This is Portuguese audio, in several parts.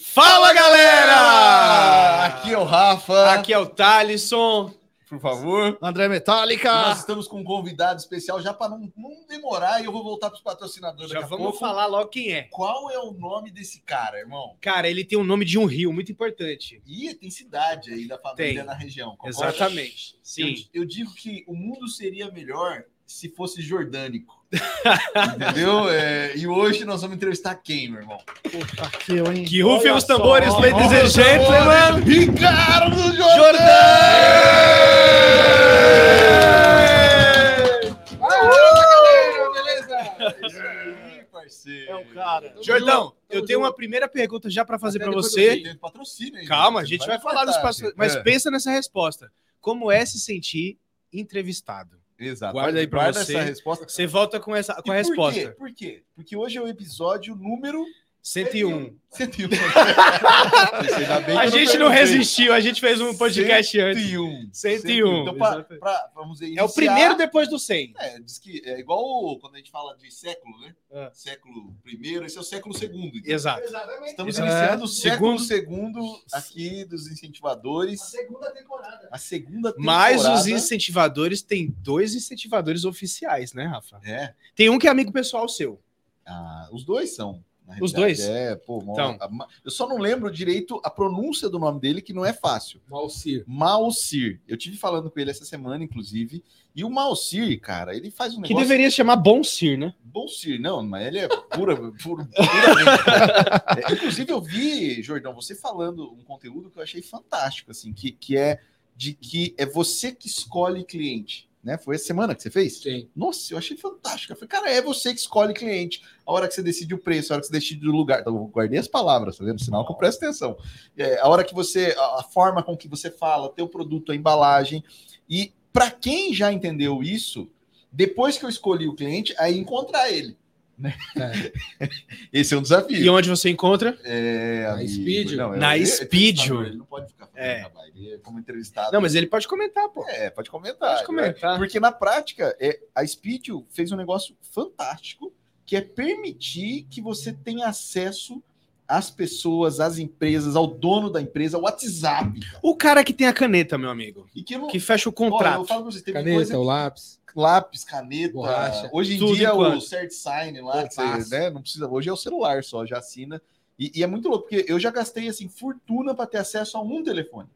Fala galera! Aqui é o Rafa. Aqui é o Thalisson. Por favor. André Metallica. Nós estamos com um convidado especial já para não, não demorar e eu vou voltar para os patrocinadores. Já vamos pouco. falar logo quem é. Qual é o nome desse cara, irmão? Cara, ele tem o nome de um rio muito importante. E tem cidade aí da família Tem. na região. concorda? Exatamente. Sim. Eu, eu digo que o mundo seria melhor se fosse jordânico. Entendeu? É, e hoje nós vamos entrevistar quem, meu irmão? Puta que eu, hein? Que rufem os tambores, só. ladies and gentlemen. Ricardo Jordão! Beleza? Isso aí, parceiro. É o cara. Jordão, eu tenho uma primeira pergunta já para fazer para você. patrocínio Calma, a gente vai falar dos passos, mas É, pensa nessa resposta. Como é se sentir entrevistado? Exato. guarda aí Guarda você. essa resposta. Você volta com essa com a E por resposta. quê? Por quê? Porque hoje é o episódio número 101. 101. Ainda bem que A gente não resistiu, a gente fez um podcast antes. 101. 101, Então, pra, pra- vamos dizer, É o iniciar- primeiro depois do 100. É, diz que é igual quando a gente fala de século, né? É. Século primeiro, esse é o século segundo. então. Exato. Estamos É. iniciando o século Segundo- segundo aqui dos incentivadores. segunda temporada. A segunda temporada. Mas os incentivadores têm dois incentivadores oficiais, né, Rafa? É, Tem um que é amigo pessoal seu. ah, os dois são. Os dois? É, pô, Então. eu só não lembro direito a pronúncia do nome dele, que não é fácil. Malcir. Malcir. Eu tive falando com ele essa semana, inclusive. E o Malcir, cara, ele faz um Que negócio. deveria se chamar Bom Sir, né? Bolsir, não, mas ele é pura, pura, puramente. É, inclusive, eu vi, Jordão, você falando um conteúdo que eu achei fantástico, assim, que, que é de que é você que escolhe cliente. Né? Foi essa semana que você fez? Sim. Nossa, eu achei fantástico. Eu falei, cara, é você que escolhe cliente. A hora que você decide o preço, a hora que você decide o lugar. Então, eu guardei as palavras, tá vendo? Sinal que eu presto atenção. É, a hora que você. A, a forma com que você fala, teu produto, a embalagem. E para quem já entendeu isso, depois que eu escolhi o cliente, aí encontrar ele. Né? Esse é um desafio. E onde você encontra? É, Na amigo, Speed? não, Na ele- Speed. Ele não pode ficar fazendo É. trabalho. Ele é como entrevistado. Não, mas ele pode comentar, pô. É, pode comentar. Pode comentar. Porque na prática, é, a Speed fez um negócio fantástico, que é permitir que você tenha acesso às pessoas, às empresas, ao dono da empresa, ao WhatsApp. O cara que tem a caneta, meu amigo, E que não. que fecha o Olha, eu contrato. falo pra vocês, Caneta, coisa o lápis. Lápis, caneta, Borracha. Hoje em Tudo dia o enquanto. cert sign lá, você, né, não precisa, hoje é o celular só, já assina. E, e é muito louco, porque eu já gastei assim fortuna para ter acesso a um telefone.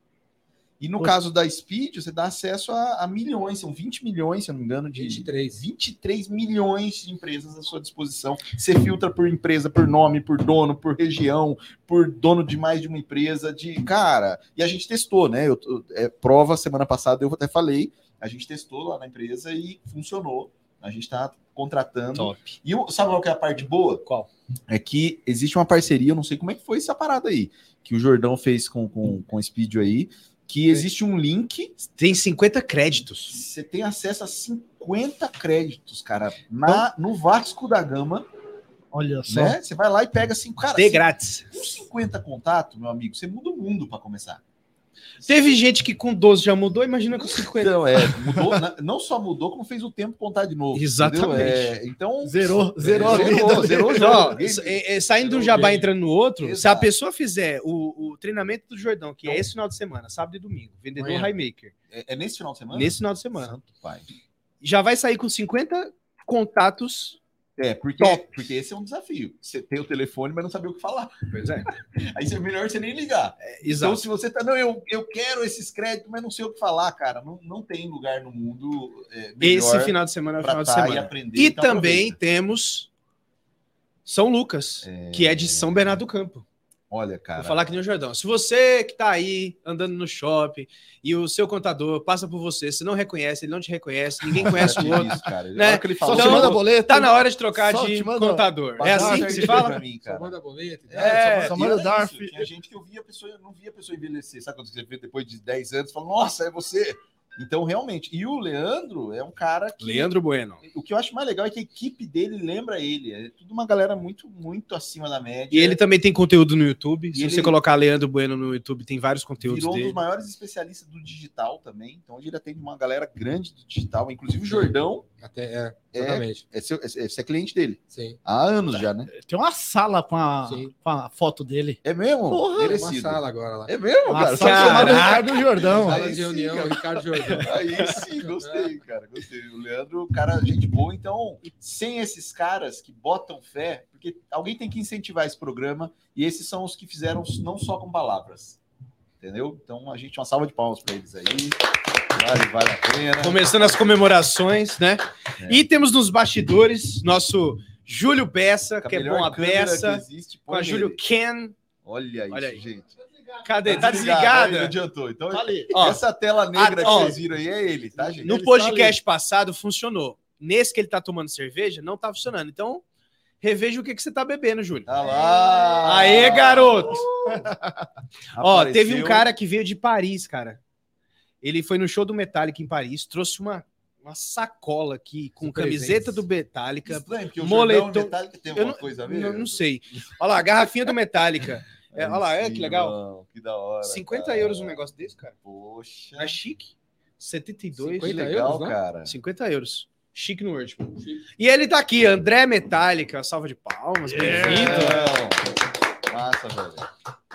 E no Pô. caso da Speed, você dá acesso a, a milhões, são 20 milhões, se eu não me engano, de 23. 23 milhões de empresas à sua disposição. Você filtra por empresa, por nome, por dono, por região, por dono de mais de uma empresa, de cara. E a gente testou, né? Eu- é, prova semana passada, eu até falei, a gente testou lá na empresa e funcionou. A gente está contratando. Top. E sabe qual que é a parte boa? Qual? É que existe uma parceria, eu não sei como é que foi essa parada aí, que o Jordão fez com, com, com o Speed aí, que existe um link Tem 50 créditos. você tem acesso a 50 créditos, cara, na, no Vasco da Gama, Olha só. né? Você vai lá e pega assim, cara, De grátis. com 50 contatos, meu amigo, você muda o mundo para começar. Teve gente que com 12 já mudou, imagina com 50. Então, é, mudou, não só mudou, como fez o tempo contar de novo. Exatamente. É, então, Zerou, zerou a zerou, zerou é- é, saindo de um Zerou o jabá game. entrando no outro, se a Exato. pessoa fizer o, o treinamento do Jordão, que é Então- esse final de semana, sábado e domingo, vendedor Amanhã. Highmaker, É, é nesse final de semana? nesse final de semana, Santo pai. já vai sair com 50 contatos. É, porque, Top. porque esse é um desafio. Você tem o telefone, mas não saber o que falar. Pois é. Aí é melhor você nem ligar. Então, Exato. se você tá, não, eu, eu quero esses créditos, mas não sei o que falar, cara. Não, não tem lugar no mundo é, melhor Esse final de semana é o final de tá e semana. aprender. E então também aproveita. temos São Lucas, que é de São Bernardo do Campo. Olha, cara. Vou falar que nem o Jordão. Se você que tá aí andando no shopping e o seu contador passa por você, você não reconhece, ele não te reconhece, ninguém conhece o outro. Isso, cara. né? Ele Só fala, te Então, manda boleto. Tá na hora de trocar Só de contador. É assim que se fala? pra mim, Só cara. manda boleto. e tal. É, só manda Darth. isso, Tinha gente que eu via a pessoa, não via a pessoa envelhecer. Sabe quando você vê depois de 10 anos, fala, nossa, é você. Então, realmente. E o Leandro é um cara que. Leandro Bueno. O que eu acho mais legal é que a equipe dele lembra ele. É tudo uma galera muito, muito acima da média. E ele também tem conteúdo no YouTube. Se E você ele- colocar Leandro Bueno no YouTube, tem vários conteúdos virou um dele. dos maiores especialistas do digital também. Então, hoje ele atende uma galera grande do digital. Inclusive, o Jordão Até, é, exatamente. é, seu, é, é- você é cliente dele. Sim. Há anos já, né? Tem uma sala com a, Sim. com a foto dele. É mesmo? Porra, Tem uma Merecido. sala agora lá. É mesmo, Uma cara? sala Ricardo Jordão. Sala de reunião. Ricardo Jordão. Aí sim, gostei, cara. Gostei. O Leandro, cara, gente boa. Então, sem esses caras que botam fé, porque alguém tem que incentivar esse programa, e esses são os que fizeram não só com palavras. Entendeu? Então, a gente, uma salva de palmas para eles aí. Vale, vale a pena. Começando as comemorações, né? É. E temos nos bastidores nosso Júlio Peça, Com a que é bom a peça, existe, com a Júlio. Ken. Olha isso, Olha aí. gente. Cadê? Tá desligada? Não adiantou. Então, Tá. Ó, essa tela negra ó. que vocês viram aí é ele, tá, gente? no Ele podcast passado funcionou. Nesse que ele tá tomando cerveja, não tá funcionando. Então, reveja o que, que você tá bebendo, Júlio. Tá lá. Aê, garoto! Ó, Apareceu. teve um cara que veio de Paris, cara. Ele foi no show do Metallica em Paris, trouxe uma, uma sacola aqui com camiseta presentes. do Metallica. Estranho, porque o moletom- Metallica tem Eu alguma não, coisa a ver? não, não sei. Olha lá, a garrafinha do Metallica. É, olha lá, é que legal. que da hora. 50 cara. euros um negócio desse, cara. Poxa. É chique. 72. Que 50 legal, euros, né? cara. 50 euros. Chique no Word. E ele tá aqui, André Metallica. Uma salva de palmas. Bem-vindo. Não. Massa, velho.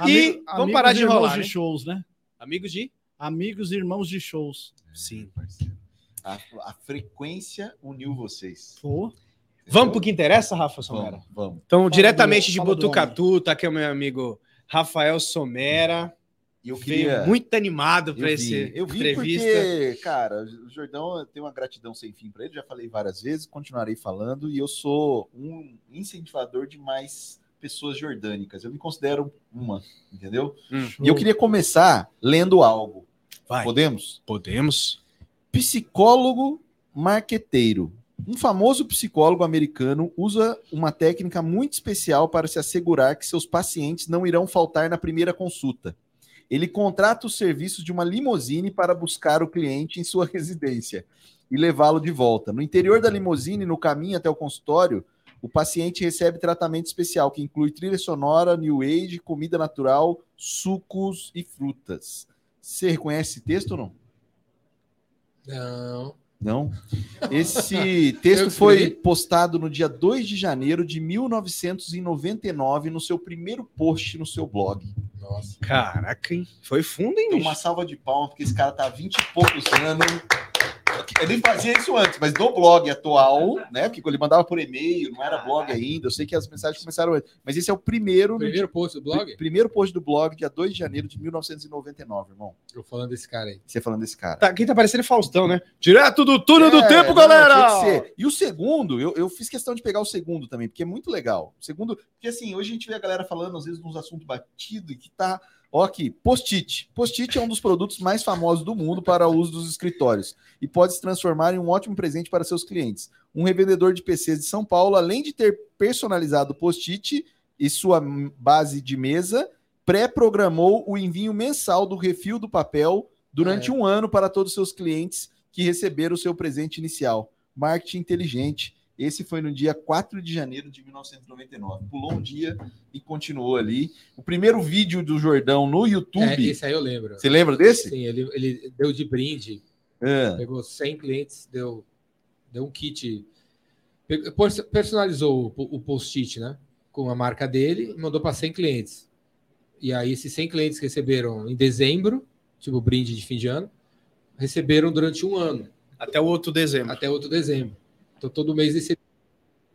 E vamos parar de irmãos enrolar, de né? shows, né? Amigos de? Amigos e irmãos de shows. Sim. parceiro. A, a frequência uniu vocês. Pô, Vamos pro que interessa, Rafa Somera? Vamos, vamos. Então, Fala diretamente do- de Botucatu, tá aqui o meu amigo Rafael Somera. E eu Veio queria. muito animado para esse eu vi entrevista. porque, cara, o Jordão tem uma gratidão sem fim para ele, já falei várias vezes, continuarei falando, e eu sou um incentivador de mais pessoas jordânicas. Eu me considero uma, entendeu? Hum, E eu queria começar lendo algo. vai. Podemos? Podemos. Psicólogo marqueteiro. Um famoso psicólogo americano usa uma técnica muito especial para se assegurar que seus pacientes não irão faltar na primeira consulta. Ele contrata os serviços de uma limusine para buscar o cliente em sua residência e levá-lo de volta. No interior da limusine, no caminho até o consultório, o paciente recebe tratamento especial que inclui trilha sonora, new age, comida natural, sucos e frutas. Você reconhece esse texto ou não? Não. Não. Esse texto foi postado no dia 2 de janeiro de 1999 no seu primeiro post no seu blog. Nossa. Caraca, hein? Foi fundo, hein? Então, uma salva de palmas, porque esse cara tá há 20 e poucos anos. Eu nem fazia isso antes, mas no blog atual, né? Porque ele mandava por e-mail, não era blog ainda. Eu sei que as mensagens começaram antes. Mas esse é o primeiro. Primeiro post do blog? primeiro post do blog, dia 2 de janeiro de 1999, irmão. Eu falando desse cara aí. Você falando desse cara. Tá, quem tá parecendo é Faustão, né? Direto do túnel do É, tempo, não, galera! E o segundo, eu, eu fiz questão de pegar o segundo também, porque é muito legal. O segundo, porque assim, hoje a gente vê a galera falando, às vezes, uns assuntos batidos e que tá. Ó, aqui, post-it. Post-it é um dos produtos mais famosos do mundo para o uso dos escritórios e pode se transformar em um ótimo presente para seus clientes. Um revendedor de PCs de São Paulo, além de ter personalizado o post-it e sua base de mesa, pré-programou o envio mensal do refil do papel durante é. um ano para todos os seus clientes que receberam o seu presente inicial. Marketing inteligente. Esse foi no dia 4 de janeiro de 1999. Pulou um dia e continuou ali. O primeiro vídeo do Jordão no É, YouTube. esse aí eu lembro. Você lembra desse? Sim, ele, ele deu de brinde, É. pegou 100 clientes, deu, deu um kit, pe- pers- personalizou o, o post-it, né? Com a marca dele e mandou para 100 clientes. E aí, esses 100 clientes que receberam em dezembro, tipo brinde de fim de ano, receberam durante um ano, Até o outro dezembro. até outro dezembro. Então, todo mês esse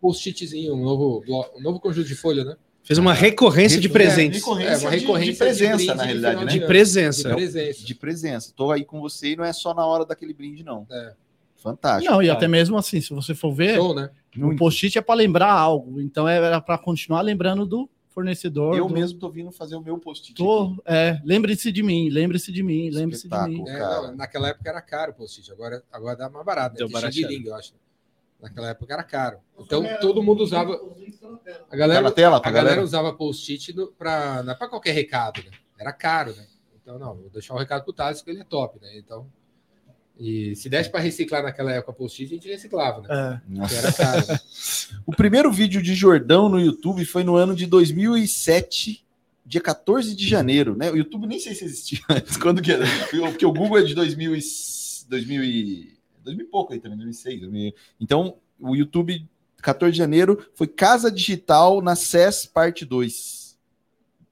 post-itzinho, um novo, um novo conjunto de folha, né? Fez uma recorrência de É, presentes. recorrência É, uma de- recorrência de, presença, de brinde na de realidade, final né? De De presença. presença. De presença. Tô aí com você e não é só na hora daquele brinde, não. É. Fantástico. não, e cara. até mesmo assim, se você for ver, Show, né? o post-it é para lembrar algo. Então era para continuar lembrando do fornecedor. Eu do- mesmo tô vindo fazer o meu post-it. Tô, é, lembre-se de mim, lembre-se de mim, lembre-se de mim. É, não, naquela época era caro o post-it, agora, agora dá mais barato, né? Deu xing-ling, eu acho. Naquela época era caro. Então todo mundo usava. A galera, tela a galera usava post-it no- pra, não é para qualquer recado, né? Era caro, né? Então, não, vou deixar o recado pro Thales, que ele é top, né? Então, E se desse para reciclar naquela época post-it, a gente reciclava, né? É. Era caro. né? O primeiro vídeo de Jordão no YouTube foi no ano de 2007, dia 14 de janeiro, né? O YouTube nem sei se existia antes, quando que era? Porque o Google é de 2000 e, 2000 e, 2000 e pouco aí também, 2006. 2000. Então, o YouTube, 14 de janeiro, foi Casa Digital na CES parte 2.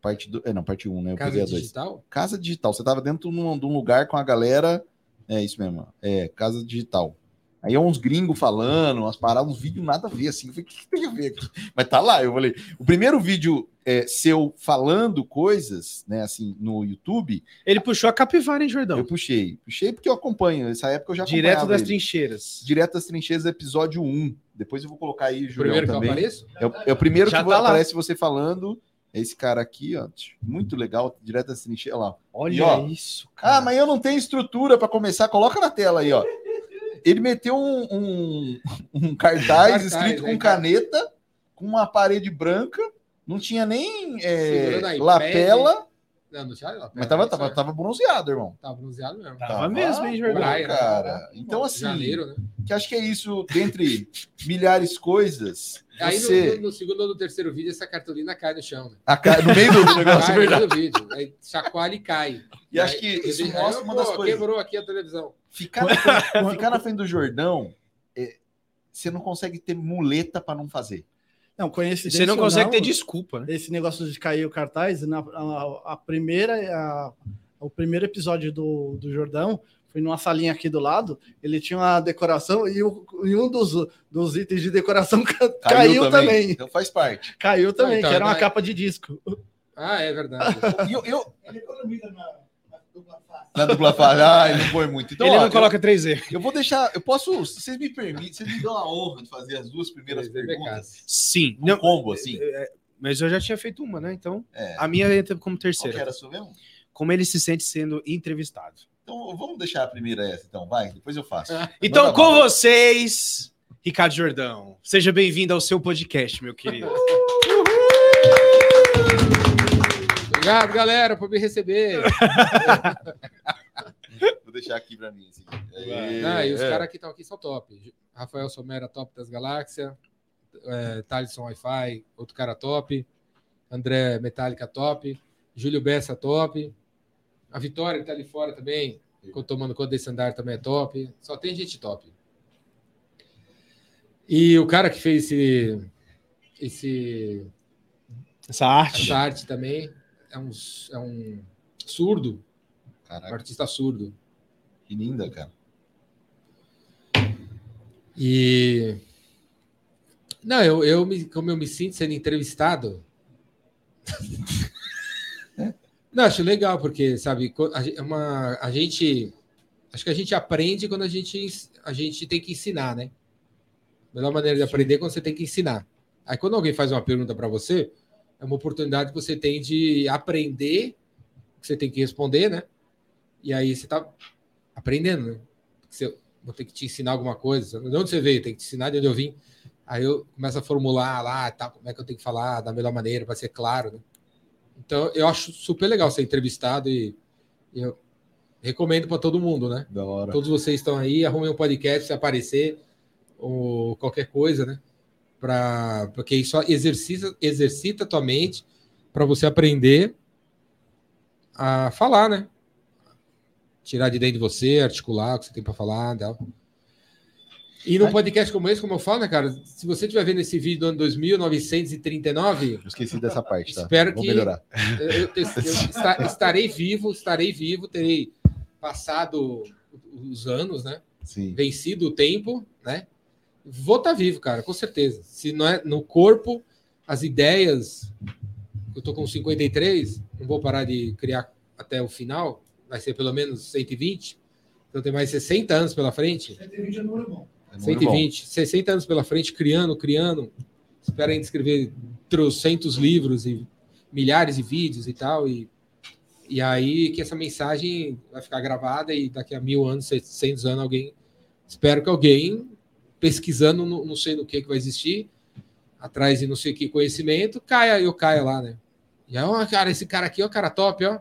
Parte do, é, não, parte 1, né? Eu Casa 2. digital? Casa Digital. Você tava dentro de um, de um lugar com a galera. É isso mesmo. É, Casa Digital. Aí é uns gringos falando, umas paradas, uns vídeos nada a ver, assim. Eu falei, o que, que tem a ver aqui? Mas tá lá, eu falei. O primeiro vídeo é, seu falando coisas, né, assim, no YouTube, Ele puxou a capivara, hein, Jordão? eu puxei. Puxei porque eu acompanho. Nessa época eu já Direto das ele. trincheiras. Direto das Trincheiras, episódio 1. Depois eu vou colocar aí, O Julião, primeiro que eu também. apareço? É o, é o primeiro Já que tá lá. aparece você falando. É esse cara aqui, ó. Muito legal, direto das trincheiras. Olha lá. Olha E, ó, isso, cara. Ah, mas eu não tenho estrutura para começar. Coloca na tela aí, ó. Ele meteu um, um, um cartaz, Cartaz, escrito né, com cara? caneta, com uma parede branca, não tinha nem é, lapela, Não, não tinha lá. mas tava, tava, tava bronzeado, irmão. Tava bronzeado mesmo. Tava mesmo, hein, Jordão? praia, né? cara. Então, assim, Janeiro, né? que acho que é isso, dentre milhares de coisas, Aí no- você... no, no segundo ou no terceiro vídeo, essa cartolina cai no chão, né? a ca- no meio do negócio, Cai é no verdade. meio do vídeo. Aí chacoalha e cai. E acho que Aí- isso aí, mostra uma das coisas. Quebrou aqui a televisão. Ficar na frente, ficar na frente do Jordão, é, você não consegue ter muleta para não fazer. Não, coincidência Você não consegue ter desculpa, né? Esse negócio de cair o cartaz, na, a, a primeira, a- o primeiro episódio do, do Jordão foi numa salinha aqui do lado. Ele tinha uma decoração e, o- e um dos, dos itens de decoração ca- caiu, também. Então faz parte. Caiu também, então, que era uma mas- capa de disco. Ah, é verdade. E eu, eu Ele economiza na, na dupla face. na dupla face, ah, ele não põe muito. Então, ele ó, não eu- coloca 3E. Eu, vou deixar, eu posso, se vocês me permitem, vocês me dão a honra de fazer as duas primeiras Três perguntas. Sim. Um Não, combo, assim. mas eu já tinha feito uma, né? Então, É. a minha entra como Qual que terceira. era a sua mesmo? Como ele se sente sendo entrevistado. Então, vamos deixar a primeira essa, então, vai, depois eu faço. Então, Manda com vocês, Ricardo Jordão. Seja bem-vindo ao seu podcast, meu querido. Obrigado, galera, por me receber. Vou deixar aqui pra mim. Assim. Ah, e os É. caras que estão aqui são top. Rafael Somera, top das galáxias. É, Thaleson Wi-Fi, outro cara top. André Metallica, top. Júlio Bessa, top. A Vitória, que tá ali fora também, ficou tomando conta desse andar, também é top. Só tem gente top. E o cara que fez esse, esse, Essa arte. essa arte também é um, é um surdo, um Caraca, artista surdo. que linda, cara. E. Não, eu, eu me, como eu me sinto sendo entrevistado. Não, acho legal, porque, sabe, a, é uma, a gente. Acho que a gente aprende quando a gente, a gente tem que ensinar, né? A melhor maneira de aprender é quando você tem que ensinar. Aí, quando alguém faz uma pergunta para você, é uma oportunidade que você tem de aprender, que você tem que responder, né? E aí você tá aprendendo, né? Você, vou ter que te ensinar alguma coisa. De onde você veio? Tem que te ensinar de onde eu vim. Aí eu começo a formular lá, tá, como é que eu tenho que falar da melhor maneira para ser claro, né? Então eu acho super legal ser entrevistado e, e eu recomendo para todo mundo, né? Da hora. Todos vocês estão aí, arrumem um podcast se aparecer ou qualquer coisa, né? Pra, porque isso exercita, exercita a tua mente para você aprender a falar, né? Tirar de dentro de você, articular o que você tem para falar. Tal. E num podcast como esse, como eu falo, né, cara? Se você estiver vendo esse vídeo do ano 2939, Eu esqueci dessa parte, tá? Espero Vou que- melhorar. eu, eu- eu esta- estarei vivo, estarei vivo, terei passado os anos, né? Sim. Vencido o tempo, né? Vou estar vivo, cara, com certeza. Se não é no corpo, as ideias. Eu tô com 53, não vou parar de criar até o final, vai ser pelo menos 120. Então tem mais 60 anos pela frente. 120 é número bom. É muito bom. 120, 60 anos pela frente, criando, criando. Espero ainda escrever trocentos livros e milhares de vídeos e tal. E, e aí que essa mensagem vai ficar gravada e daqui a mil anos, 700 anos, alguém. Espero que alguém pesquisando, no- não sei no que que vai existir, atrás de não sei que conhecimento, caia, eu caia lá, né? E aí, ó, cara, esse cara aqui, ó, cara top, ó.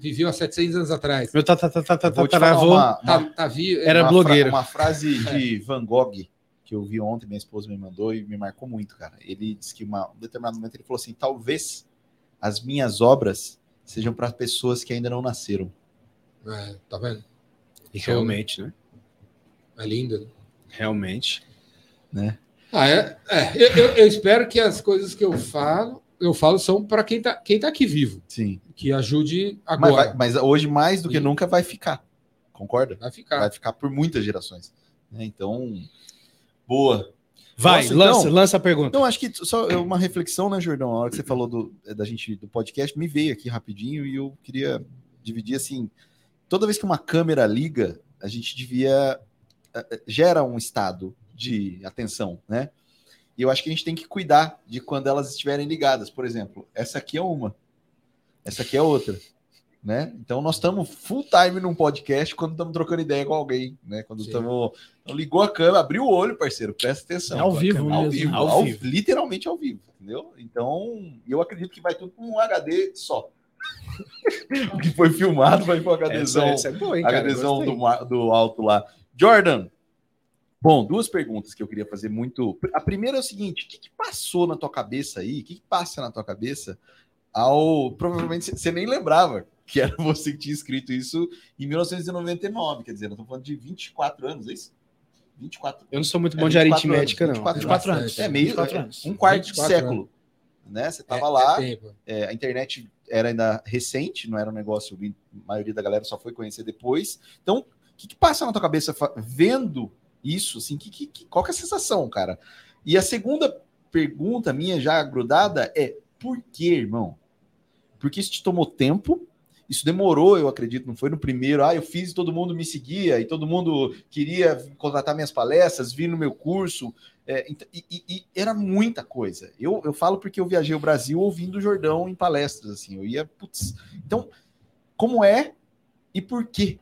viveu há 700 anos atrás. Meu tá, tá, tá, tá, tá, Tá, tá vivo. Era uma blogueiro. Fra uma frase de Van Gogh que eu vi ontem, minha esposa me mandou e me marcou muito, cara. Ele disse que uma, em um determinado momento ele falou assim: talvez as minhas obras sejam para pessoas que ainda não nasceram. É, tá vendo? E Realmente, né? É lindo. né? Realmente. Ah, é, é, eu, eu- eu espero que as coisas que eu falo, eu falo são para quem tá, quem tá aqui vivo, Sim. que ajude Mas, agora. vai- Vai, mas hoje, mais do que Sim. nunca, vai ficar. Concorda? ficar. Vai ficar por muitas gerações. né? Então, boa. Vai, Posso, lança, então? lança a pergunta. Não, acho que só uma reflexão, né, Jordão? A hora que você falou do, eh, da gente do podcast, me veio aqui rapidinho e eu queria dividir assim. Toda vez que uma câmera liga, a gente devia. Gera um estado de atenção, né? E eu acho que a gente tem que cuidar de quando elas estiverem ligadas. Por exemplo, essa aqui é uma, essa aqui é outra. Né? Então nós estamos full time num podcast quando estamos trocando ideia com alguém, né? Quando estamos então, ligou a câmera, abriu o olho, parceiro, presta atenção. É ao vivo ao vivo, Ao ao- vivo. literalmente ao vivo, entendeu? Então, eu acredito que vai tudo com um HD só. o que foi filmado vai para um HDzão, Essa, essa é boa, hein, cara? HDzão do, do alto lá. Jordan, bom, duas perguntas que eu queria fazer muito. A primeira é o seguinte: o que, que passou na tua cabeça aí? O que, que passa na tua cabeça ao. Provavelmente você nem lembrava que era você que tinha escrito isso em 1999, quer dizer, nós estamos falando de 24 anos, é isso? 24 Eu não sou muito É, bom de 24 aritmética, anos, não. 24 24 Bastante. anos. É meio 24 é anos. um quarto de 24 século. Né? Você tava É- lá, é tempo. é, a internet era ainda recente, não era um negócio, a maioria da galera só foi conhecer depois. Então, que, que passa na tua cabeça vendo isso? Assim, que, que, qual que é a sensação, cara? E a segunda pergunta minha já grudada é: por que, irmão? Porque isso te tomou tempo. Isso demorou, eu acredito, não foi no primeiro. Ah, eu fiz e todo mundo me seguia e todo mundo queria contratar minhas palestras, vir no meu curso. É, ent- e, e- e era muita coisa. Eu, eu falo porque eu viajei o Brasil ouvindo o Jordão em palestras, assim. Eu ia, putz. Então, como é e por quê?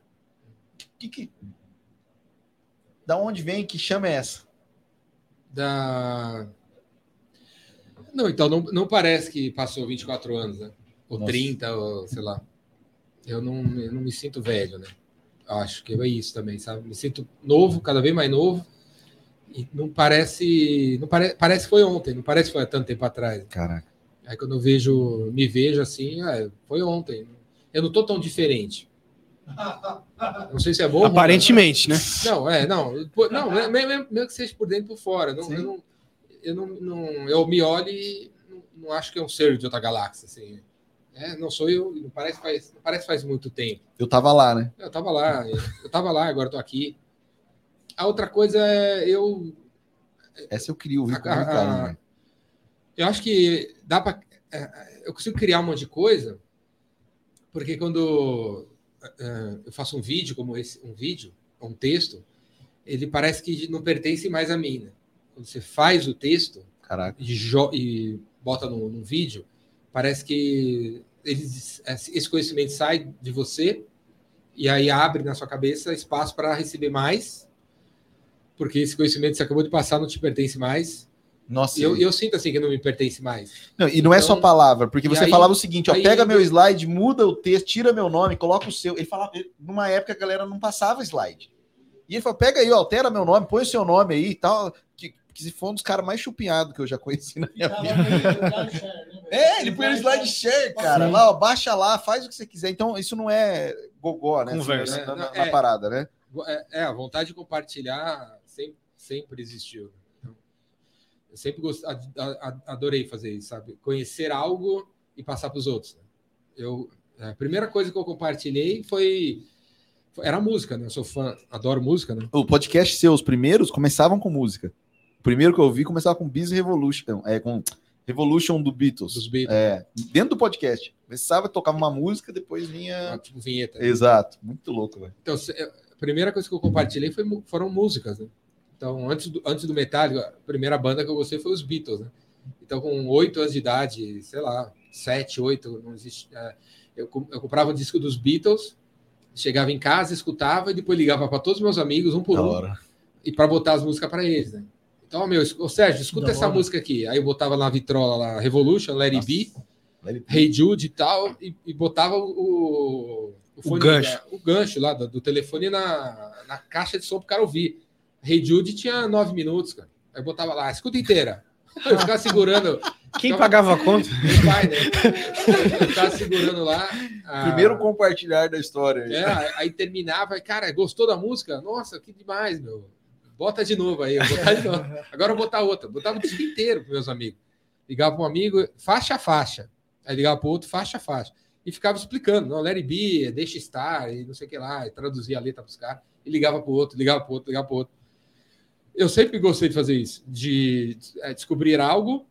Que, que- da onde vem? Que chama é essa? Da... Não, então não, não parece que passou 24 anos, né? Ou Nossa. 30, ou sei lá. Eu não, eu não me sinto velho, né? Acho que é isso também, sabe? Me sinto novo, cada vez mais novo. E não parece. Não pare, parece que foi ontem, não parece que foi há tanto tempo atrás. Caraca. Aí quando eu vejo, me vejo assim, ah, foi ontem. Eu não tô tão diferente. Não sei se é bom. Aparentemente, né? Não, é, não. Não, me- me- mesmo, mesmo que seja por dentro e por fora. Não, eu, não, eu, não, não- eu me olho e não, acho que é um ser de outra galáxia. Assim. É, não sou eu, não parece, faz, não parece faz muito tempo. Eu tava lá, né? Eu tava lá, eu tava lá, agora tô aqui. A outra coisa é eu. Essa eu queria ouvir com A- muito a- carinho. né? Eu acho que dá para. Eu consigo criar um monte de coisa, porque quando eh, eu faço um vídeo como esse, um vídeo, um texto, ele parece que não pertence mais a mim. Né? Quando você faz o texto e, e bota no, no vídeo, parece que eles, esse conhecimento sai de você e aí abre na sua cabeça espaço para receber mais, porque esse conhecimento que você acabou de passar não te pertence mais. Nossa. Eu, eu sinto assim que não me pertence mais. Não, e não é Então, só palavra, porque você aí- falava o seguinte: ó, aí- pega meu slide, muda o texto, tira meu nome, coloca o seu. Ele falava, numa época a galera não passava slide. E ele falou: pega aí, ó, altera meu nome, põe o seu nome aí e tal. Que, que se foi um dos caras mais chupinhados que eu já conheci na minha vida. É, ele põe o slide share, cara. Lá, ó, baixa lá, faz o que você quiser. Então, isso não é gogó, né? Conversa. Assim, na, na- É, na é. parada, né? É, é, a vontade de compartilhar sempre, sempre existiu. Eu sempre gost, adorei fazer isso, sabe? Conhecer algo e passar para os outros. né? Eu, a primeira coisa que eu compartilhei foi, era música, né? Eu sou fã, adoro música, né? O podcast seu, os primeiros, começavam com música. O primeiro que eu vi começava com Biz Revolution, é, com Revolution do Beatles. Dos Beatles, É, dentro do podcast. Começava, tocava uma música, depois vinha. tipo vinheta. Exato, muito louco, velho. Então, a primeira coisa que eu compartilhei foi, foram músicas, né? Então, antes do, antes do Metallica, a primeira banda que eu gostei foi os Beatles, né? Então, com oito anos de idade, sei lá, sete, oito, não existe. é, eu, eu comprava o disco dos Beatles, chegava em casa, escutava e depois ligava para todos os meus amigos, um por Da um, hora. e para botar as músicas para eles, né? Então, meu, ô Sérgio, escuta Da essa hora. música aqui. Aí eu botava na vitrola lá, Revolution, Let It Be, Hey Jude e tal, e, e botava o, o, gancho. o gancho lá do, do telefone na, na caixa de som pro cara ouvir. Hey Jude tinha nove minutos, cara. Aí botava lá, escuta inteira. Eu ficava segurando, Quem Tava- pagava a conta? meu pai, né? Eu ficava segurando lá. a- Primeiro compartilhar da história. É, aí- terminava, e, cara, gostou da música? Nossa, que demais, meu. Bota de novo aí, de novo. Agora eu vou botar outra. Botava o disco inteiro para meus amigos. Ligava para um amigo, faixa a faixa. Aí ligava para outro, faixa a faixa. E ficava explicando, não, Larry B, deixa estar, e não sei o que lá, e traduzia a letra para os caras, e ligava para o outro, ligava para o outro, ligava para o outro. Eu sempre gostei de fazer isso, de é, descobrir algo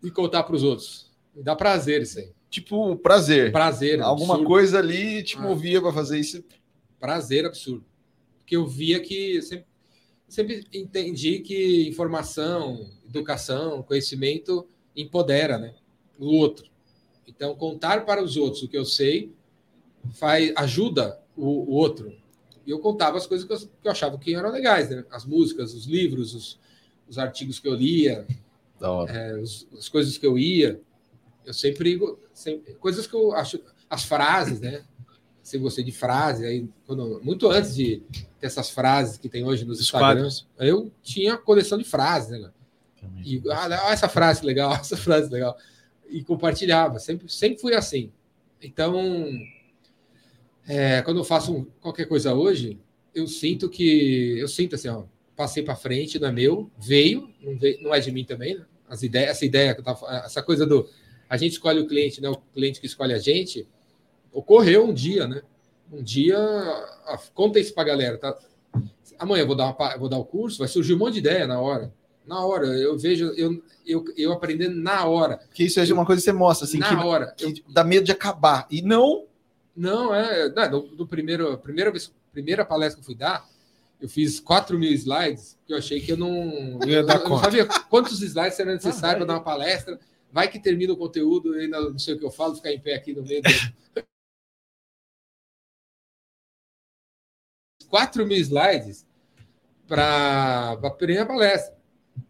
e contar para os outros. Me dá prazer isso aí. Tipo, prazer. Prazer. Alguma absurdo. coisa ali te Ah. movia pra fazer isso. prazer absurdo. Porque eu via que sempre, sempre entendi que informação, educação, conhecimento empodera, né? O outro. Então, contar para os outros o que eu sei faz ajuda o, o outro. E eu contava as coisas que eu, que eu achava que eram legais, né? As músicas, os livros, os, os artigos que eu lia, é, os- as coisas que eu ia. Eu sempre, sempre coisas que eu acho, as frases, né? Sempre gostei de frase, aí quando, muito antes de ter essas frases que tem hoje nos Os Instagrams, eu tinha coleção de frases, né? E ah, essa frase legal, essa frase legal. E compartilhava, sempre, sempre fui assim. Então, é, quando eu faço um- qualquer coisa hoje, eu sinto que. Eu sinto assim, ó, passei para frente, não é meu, veio, não, veio, não é de mim também, né? As ideias, essa ideia que eu tava, essa coisa do a gente escolhe o cliente, não é o cliente que escolhe a gente, ocorreu um dia, né? Um dia, ah, conta isso pra galera, tá? Amanhã eu vou dar, uma, eu vou dar o curso, vai surgir um monte de ideia na hora. Na hora, eu vejo, eu, eu, eu aprendendo na hora. Que isso é uma coisa que você mostra, assim, na que, hora. que dá medo de acabar. E não. Não, é. Não, do, do primeiro, primeira, vez, primeira palestra que eu fui dar, eu fiz 4 mil slides, que eu achei que eu não. Dar eu não sabia quantos slides serão necessários para dar uma palestra. Vai que termina o conteúdo, eu ainda não sei o que eu falo, ficar em pé aqui no meio do. 4 mil slides para a primeira palestra.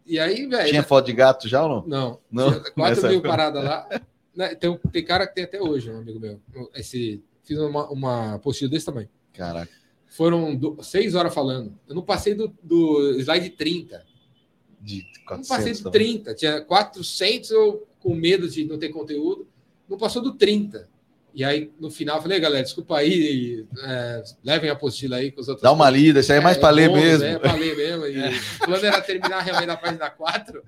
E aí, velho. Tinha foto de gato já ou não? Não, Não, tinha 4 nessa mil paradas lá. Né, Tem, tem cara que tem até hoje, um amigo meu. Esse, fiz uma, uma apostila desse tamanho. Caraca. Foram do, seis horas falando. Eu não passei do, do slide 30. De Não passei 400 do também. 30. Tinha 400, eu com medo de não ter conteúdo. Não passou do 30. E aí, no final, eu falei, galera, desculpa aí, é, levem a apostila aí com os outros. Dá uma lida, isso aí é mais pra ler bônus, mesmo. É, pra ler mesmo. E O plano era terminar realmente na página 4.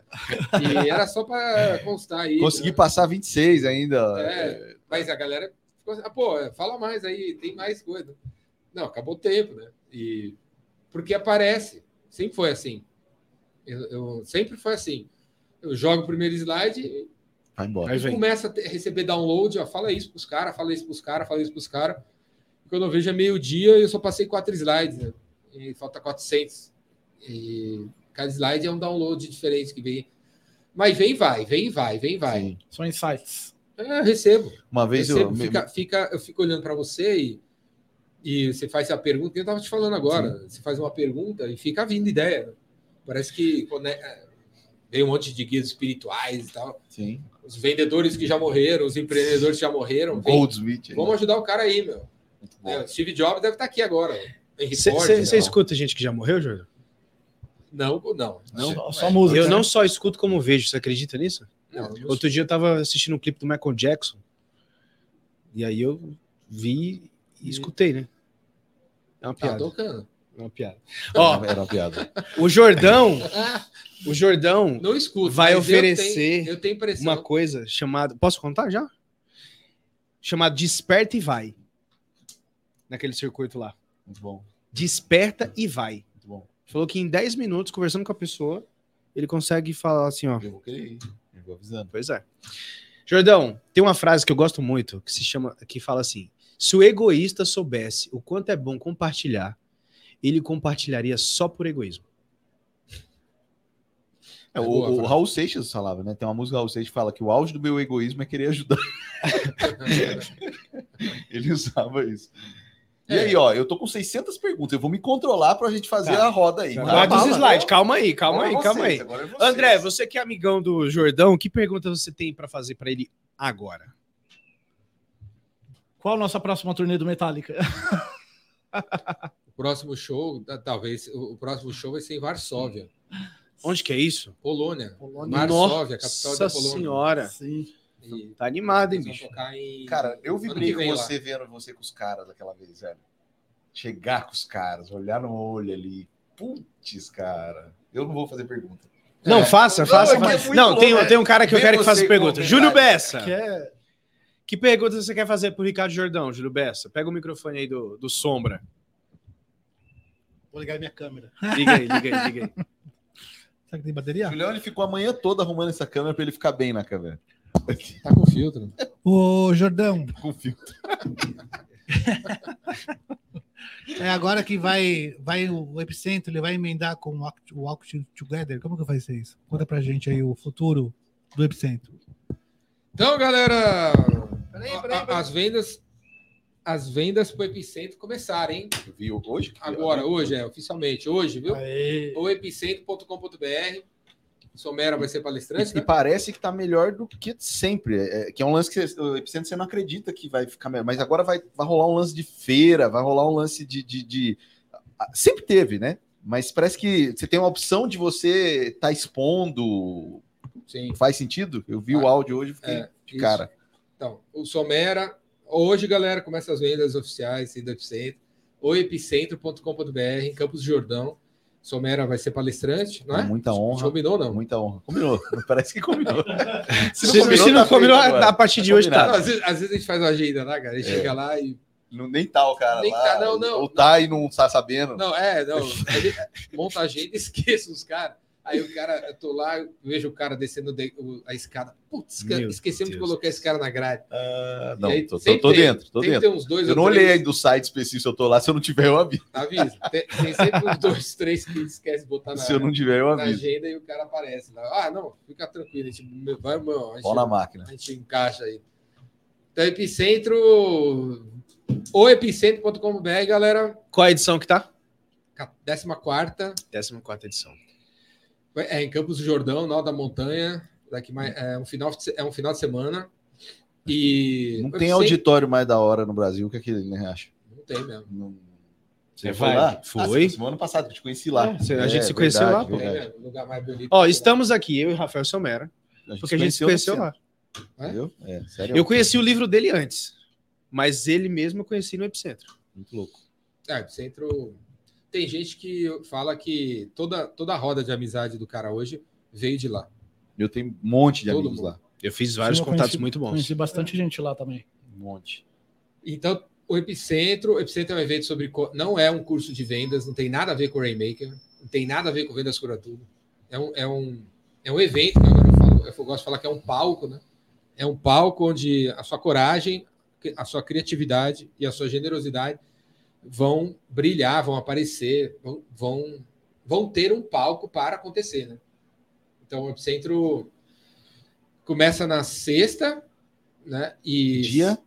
E era só para constar aí. Consegui né? passar 26 ainda. É. Mas a galera ficou assim, ah, pô, fala mais aí, tem mais coisa. Não, acabou o tempo, né? E porque aparece, sempre foi assim. Eu, eu- sempre foi assim. Eu jogo o primeiro slide e Vai embora. Aí começa a ter- receber download, ó, fala isso pros caras, fala isso pros caras, fala isso pros caras. Quando eu vejo é meio-dia, eu só passei quatro slides, né? E falta 400. E cada slide é um download diferente que vem. Mas vem e vai, vem e vai, vem e vai. Sim. São insights. É, eu recebo. Uma vez eu. Recebo, fica, fica- eu fico olhando para você e, e você faz a pergunta, que eu estava te falando agora. Você faz uma pergunta e fica vindo ideia. Parece que quando é- veio um monte de guias espirituais e tal. Sim. Os vendedores que já morreram, os empreendedores que já morreram. vem, Goldsmith. vamos ajudar o cara aí, meu. É, o Steve Jobs deve estar aqui agora. Você escuta gente que já morreu, Jordão? Não, não. Não, Só, só música. Eu não só escuto como vejo, você acredita nisso? Não, Outro dia eu tava assistindo um clipe do Michael Jackson. E aí eu vi e escutei, né? É uma tá piada. tocando. É uma piada. Ó, Era uma piada. o Jordão, o Jordão Não escuto. Vai mas eu oferecer tenho- Eu tenho uma coisa chamada. Posso contar já? Chamado Desperta e Vai. Naquele circuito lá. Muito bom. Desperta e vai. Muito bom. Falou que em 10 minutos, conversando com a pessoa, ele consegue falar assim, ó. Eu vou querer ir. Avisando. Pois é. Jordão, tem uma frase que eu gosto muito, que se chama, que fala assim: se o egoísta soubesse o quanto é bom compartilhar, ele compartilharia só por egoísmo. É, o, boa, o. Raul Seixas falava, né? Tem uma música do Raul Seixas que fala que o auge do meu egoísmo é querer ajudar. Ele usava isso. E É. aí, ó, eu tô com 600 perguntas. Eu vou me controlar pra gente fazer Tá. a roda aí. Guarda Manda os slides, calma aí, calma Agora aí, calma vocês, aí. agora é vocês. André, você que é amigão do Jordão, que pergunta você tem pra fazer pra ele agora? Qual a nossa próxima turnê do Metallica? O próximo show, ta- talvez, o próximo show vai ser em Varsóvia, Onde que é isso? Polônia. Polônia. Varsóvia, capital da Nossa Polônia. senhora. Sim. E Tá animado, hein, bicho? tocar em- Cara, eu vibrei com vem lá. você vendo você com os caras daquela vez, velho. Chegar com os caras, olhar no olho ali. Putz, cara. Eu não vou fazer pergunta. Não, É. faça, Não, faça. é é faça. Não, louco, tem, né? tem um cara que eu Ver quero que faça você pergunta. Júlio. Bessa. Que é... Que pergunta você quer fazer pro Ricardo Jordão, Júlio Bessa? Pega o microfone aí do, do Sombra. Vou ligar minha câmera. Liga aí, liga aí, liga aí. Será que tem O bateria? Julião ele ficou a manhã toda arrumando essa câmera pra ele ficar bem na câmera. Tá com filtro. Ô, Jordão, Com filtro. é agora que vai, vai o Epicentro, ele vai emendar com o Walk, Together. Como que vai ser isso? Conta pra gente aí o futuro do Epicentro. Então, galera, Peraí, peraí, peraí. as vendas as vendas pro Epicentro começaram, hein? Viu hoje? Agora, hoje, é, oficialmente, hoje, viu? Aê. O epicentro.com.br. Somera vai ser palestrante, E, e né? parece que tá melhor do que sempre. É, que é um lance que você- o Epicentro você não acredita que vai ficar melhor. Mas agora vai, vai rolar um lance de feira, vai rolar um lance de, de, de- Sempre teve, né? Mas parece que você tem uma opção de você estar expondo. Sim. Faz sentido? Eu vi o Ah, áudio hoje e fiquei é, de isso. cara. Então, o Somera, hoje, galera, começa as vendas oficiais sim, do Epicentro. O epicentro.com.br, em Campos Jordão. Somera vai ser palestrante, não é? Com muita honra. Combinou, não? Muita honra. Combinou. Parece que combinou. Se, se não tá combinou, a partir de hoje Não, tá. às, vezes, às vezes a gente faz uma agenda, né, cara? A gente É. chega lá e. Não, nem tá o cara Nem lá. tá, não, não, Ou tá e não tá sabendo. Não, é, não. Ele monta a agenda e esquece os caras. Aí o cara, eu tô lá, eu vejo o cara descendo de- o- a escada. Putz, esquecemos de colocar esse cara na grade. Ah, não, aí, tô, tô- tô tem- dentro, tô dentro. Tem uns dois Eu ou não olhei aí do site específico se eu tô lá. Se eu não tiver, eu aviso. Avisa. Tem, tem sempre uns dois, três que esquece de botar na, Se eu não tiver, eu na aviso. agenda e o cara aparece lá. Ah, não, fica tranquilo. A gente, vai, a gente, na máquina. a gente encaixa aí. Então, Epicentro. O epicentro.com.br, galera. Qual a edição que tá? 14 14 edição. É em Campos do Jordão, Nó da Montanha. Daqui mais, é, um final, de é um final de semana. E. Não tem sei- auditório mais da hora no Brasil que aquele, né, acha? Não tem mesmo. Não... Você foi vai? lá? Foi. Ah, semana passada, eu te conheci lá. É, a gente se conheceu lá, pô. Não tem verdade. Lugar mais bonito. Ó, estamos aqui, eu e Rafael Somera, porque a gente se conheceu lá. centro, Entendeu? É, sério. Eu conheci o livro dele antes, mas ele mesmo eu conheci no Epicentro. Muito louco. É, Epicentro. Tem gente que fala que toda, toda a roda de amizade do cara hoje veio de lá. Eu tenho um monte de Todo amigos mundo. lá. Eu fiz vários Sim, eu contatos conheci- muito bons. Conheci bastante gente lá também. Um monte. Então, o Epicentro, o Epicentro é um evento sobre. Não é um curso de vendas, não tem nada a ver com o Rainmaker, não tem nada a ver com vendas cura tudo. É um, é um, é um evento, que agora eu, falo, eu gosto de falar que é um palco, né? É um palco onde a sua coragem, a sua criatividade e a sua generosidade vão brilhar, vão aparecer, vão, vão, vão ter um palco para acontecer, né? Então, o Epicentro começa na sexta, né? E Dia?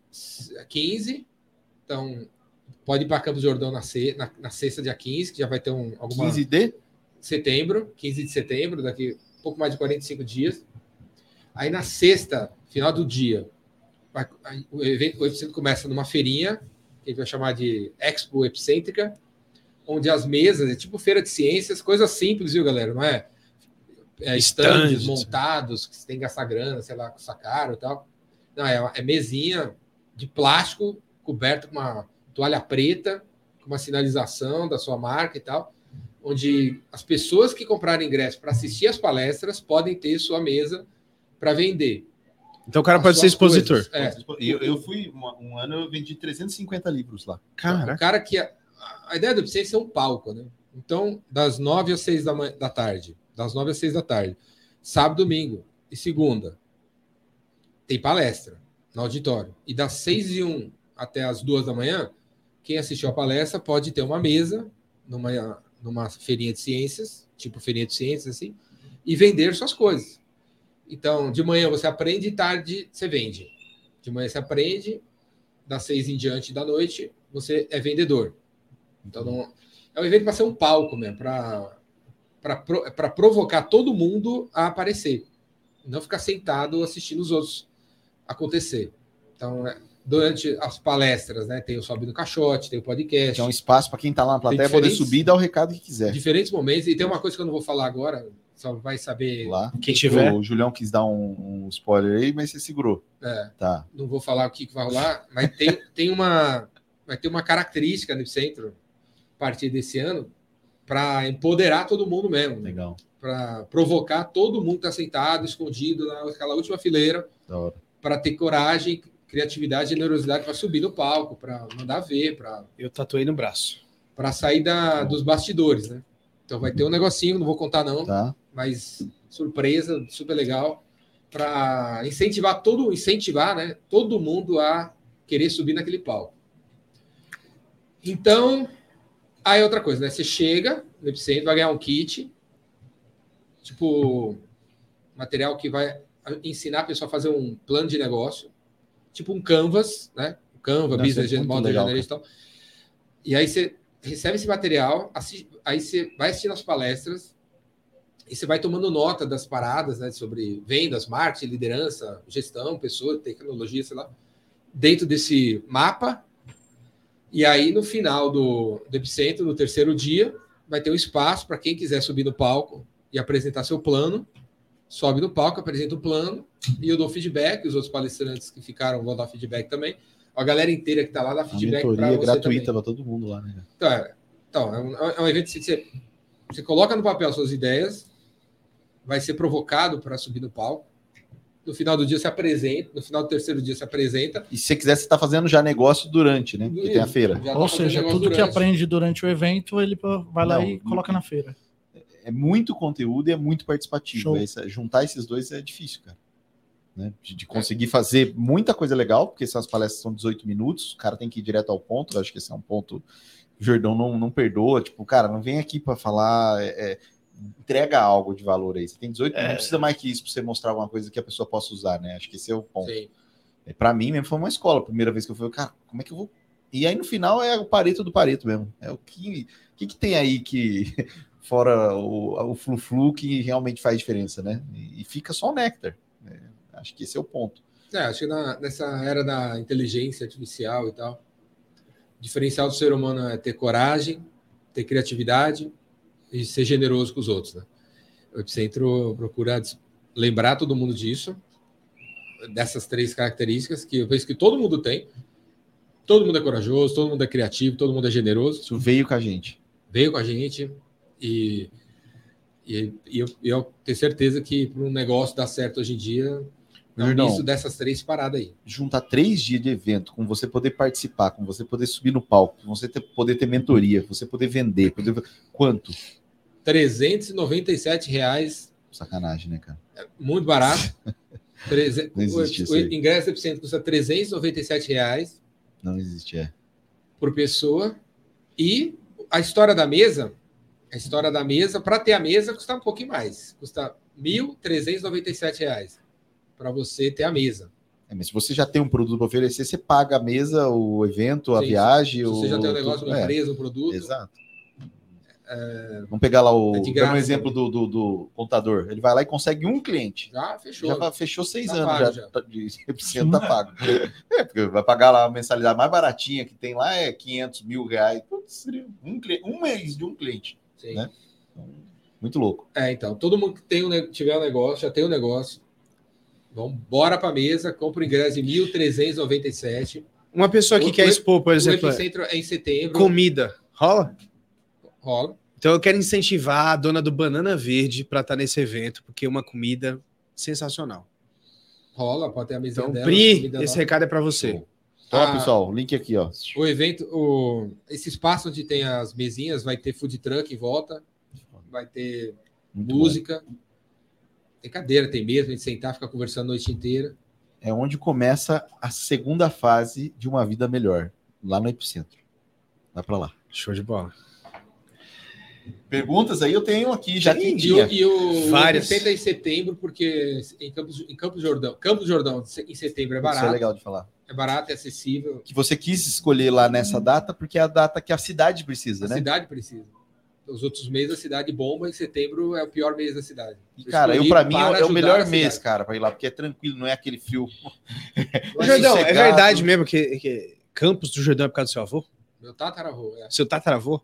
15. Então, pode ir para Campos do Jordão na, se- na, na sexta, dia 15, que já vai ter um, alguma 15 de? setembro, 15 de setembro, daqui um pouco mais de 45 dias. Aí na sexta, final do dia, vai- o evento o começa numa feirinha, que a gente vai chamar de Expo Epicêntrica, onde as mesas, é tipo feira de ciências, coisas simples, viu, galera? Não é, é Stands. montados, que você tem que gastar grana, sei lá, custar caro e tal. Não, é, uma- é mesinha de plástico coberta com uma toalha preta, com uma sinalização da sua marca e tal onde as pessoas que comprarem ingresso para assistir as palestras podem ter sua mesa para vender. Então o cara pode ser expositor. É, E Eu, eu fui, uma- um ano eu vendi 350 livros lá. o Caraca. cara que. A, a ideia do Epicentro é um palco, né? Então, das nove às seis da, manhã, da tarde. Das nove às seis da tarde. Sábado, domingo e segunda. Tem palestra no auditório. E das seis e um até as duas da manhã, quem assistiu a palestra pode ter uma mesa numa, numa feirinha de ciências, tipo feirinha de ciências, assim, e vender suas coisas. Então, de manhã você aprende e tarde você vende. De manhã você aprende, das seis em diante da noite você é vendedor. Então, não, é um evento para ser um palco mesmo, para provocar todo mundo a aparecer. Não ficar sentado assistindo os outros acontecer. Então, é, durante as palestras, né? Tem o Sobe no Caixote, tem o podcast. É um espaço para quem tá lá na plateia Tem poder subir e dar o recado que quiser. diferentes momentos. E tem uma coisa que eu não vou falar agora, só vai saber. Lá. Quem tiver. O Julião quis dar um, um spoiler aí, mas você segurou. É, Tá. não vou falar o que, que vai rolar, mas tem, tem uma, vai ter uma característica no centro a partir desse ano para empoderar todo mundo mesmo, Legal. para provocar todo mundo que está sentado, escondido naquela última fileira, para ter coragem, criatividade, generosidade para subir no palco, para mandar ver, para Eu tatuei no braço. para sair da, dos bastidores, né? Então vai ter um negocinho, não vou contar não, Tá. Mas surpresa, super legal, para incentivar todo, incentivar, né, todo mundo a querer subir naquele palco. Então, aí outra coisa, né? Você chega no Epicentro, vai ganhar um kit, tipo material que vai ensinar a pessoa a fazer um plano de negócio, tipo um Canvas, né? Canva, Nossa, Business é Model Generation e tal. E aí você recebe esse material, assi- aí você vai assistindo as palestras e você vai tomando nota das paradas, né, sobre vendas, marketing, liderança, gestão, pessoas, tecnologia, sei lá, dentro desse mapa. E aí no final do, do epicentro, no terceiro dia, vai ter um espaço para quem quiser subir no palco e apresentar seu plano. Sobe no palco, apresenta o plano e eu dou feedback. Os outros palestrantes que ficaram vão dar feedback também. A galera inteira que está lá dá A feedback para mentoria gratuita para todo mundo lá, né? Então, é, então, é, um, é um evento que você, você coloca no papel suas ideias, vai ser provocado para subir no palco. No final do dia se apresenta, no final do terceiro dia se apresenta. E se você quiser, você tá fazendo já negócio durante, né? Porque tem a feira. Tá Ou fazendo seja, tudo que durante. aprende durante o evento, ele vai lá Não, e coloca na feira. É muito conteúdo e é muito participativo. Essa- juntar esses dois é difícil, cara. Né? De, de conseguir fazer muita coisa legal, porque essas palestras são 18 minutos, o cara tem que ir direto ao ponto. Eu acho que esse é um ponto que o Jordão não, não perdoa. Tipo, cara, não vem aqui para falar. é, é, entrega algo de valor aí. Você tem 18 minutos, não precisa mais que isso para você mostrar alguma coisa que a pessoa possa usar, né? Acho que esse é o ponto. Sim. É, Pra mim mesmo foi uma escola. A primeira vez que eu fui, cara, como é que eu vou. E aí no final é o pareto do pareto mesmo. É o que, o que, que tem aí que, fora o, o flu-flu, que realmente faz diferença, né? E, e fica só o néctar. né? Acho que esse é o ponto. É, acho que na- nessa era da inteligência artificial e tal, o diferencial do ser humano é ter coragem, ter criatividade e ser generoso com os outros. Né? O Epicentro procura lembrar todo mundo disso, dessas três características que eu penso que todo mundo tem. Todo mundo é corajoso, todo mundo é criativo, todo mundo é generoso. Isso veio com a gente. Veio com a gente e, e, e eu, eu tenho certeza que para um negócio dar certo hoje em dia, é um Jordão. misto dessas três paradas aí. Juntar três dias de evento, com você poder participar, com você poder subir no palco, com você ter- poder ter mentoria, você poder vender, poder... quanto? 397 reais, Sacanagem, né, cara? muito barato. Treze- o, o ingresso do Epicentro custa 397 reais Não existe, é. por pessoa. E a história da mesa, a história da mesa, para ter a mesa, custa um pouquinho mais. Custa 1.397 reais para você ter a mesa. É, mas se você já tem um produto para oferecer, você paga a mesa, o evento, a Sim, viagem. Se você já o- tem um negócio, uma é, empresa, um produto, Exato. Vamos pegar lá o. É um exemplo do, do, do contador. Ele vai lá e consegue um cliente. já fechou. Já fechou seis Tá anos pago já, já. tá- de 100% tá pago. É, porque vai pagar lá a mensalidade mais baratinha que tem lá é 500 mil reais. Putz, seria um, um mês de um cliente. Sim. né? Muito louco. É, então, todo mundo que tem um, tiver um negócio, já tem um negócio. Vamos bora para a mesa, compra o ingresso de 1.397. Uma pessoa que O- quer o- expor, por O exemplo, Epicentro é em setembro. comida. Rola? Rola. Então eu quero incentivar a dona do Banana Verde para estar nesse evento, porque é uma comida sensacional. Rola, pode ter a mesa Então, dela. Pri, esse recado é para você. Ó, Ah, pessoal, o link aqui, ó. O evento, o, esse espaço onde tem as mesinhas, vai ter food truck em volta, vai ter Muito bom. música, tem cadeira, tem mesa, a gente sentar, ficar conversando a noite inteira. É onde começa a segunda fase de uma vida melhor, lá no Epicentro. Vai pra lá. Show de bola. Perguntas aí eu tenho aqui, já Tem, E dia. e o Várias. É em setembro, porque em Campos, em Campos Jordão, Campos Jordão, em setembro é Isso é barato, legal de falar. é barato, é acessível, Que você quis escolher lá nessa data porque é a data que a cidade precisa, a né? cidade precisa. os outros meses a cidade bomba, em setembro é o pior mês da cidade. E, cara, eu para mim é o ajudar melhor a mês, cara, para ir lá, porque é tranquilo, não é aquele frio. Ô, Jordão, é verdade mesmo que, que Campos do Jordão é por causa do seu avô? Meu tataravô, é. Seu tataravô?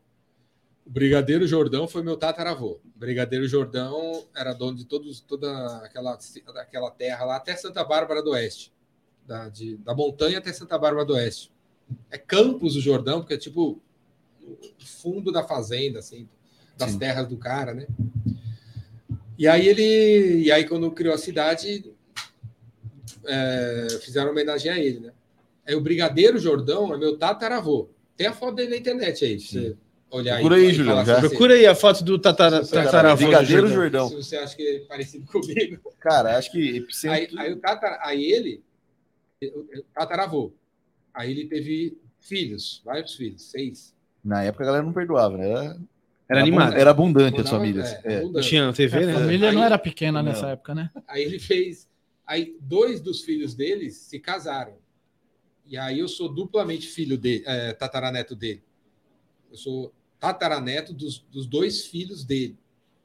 O Brigadeiro Jordão foi meu tataravô. O Brigadeiro Jordão era dono de todos, toda aquela, aquela terra lá, até Santa Bárbara do Oeste. Da, de- da montanha até Santa Bárbara do Oeste. É Campos do Jordão, porque é tipo o fundo da fazenda, assim, das Sim. terras do cara, né? E aí ele. E aí, quando criou a cidade, é, fizeram homenagem a ele, né? Aí o Brigadeiro Jordão é meu tataravô. Tem a foto dele na internet aí, você olhar Procura aí, Julião, falar já. Procura aí a foto do tatara, tataravô Brigadeiro Jordão. Se você acha que é parecido comigo. Cara, acho que Aí, epicentro. aí, o tatara, aí ele, tataravô, aí ele teve filhos, vários filhos, seis. Na época a galera não perdoava, né? Era, Era animado. Era abundante as famílias. é, É. Tinha TV, A né? família não Aí- era pequena Não. nessa época, né? Aí ele fez. Aí dois dos filhos deles se casaram. E aí eu sou duplamente filho dele, é, tataraneto dele. Eu sou tataraneto dos, dos dois filhos dele.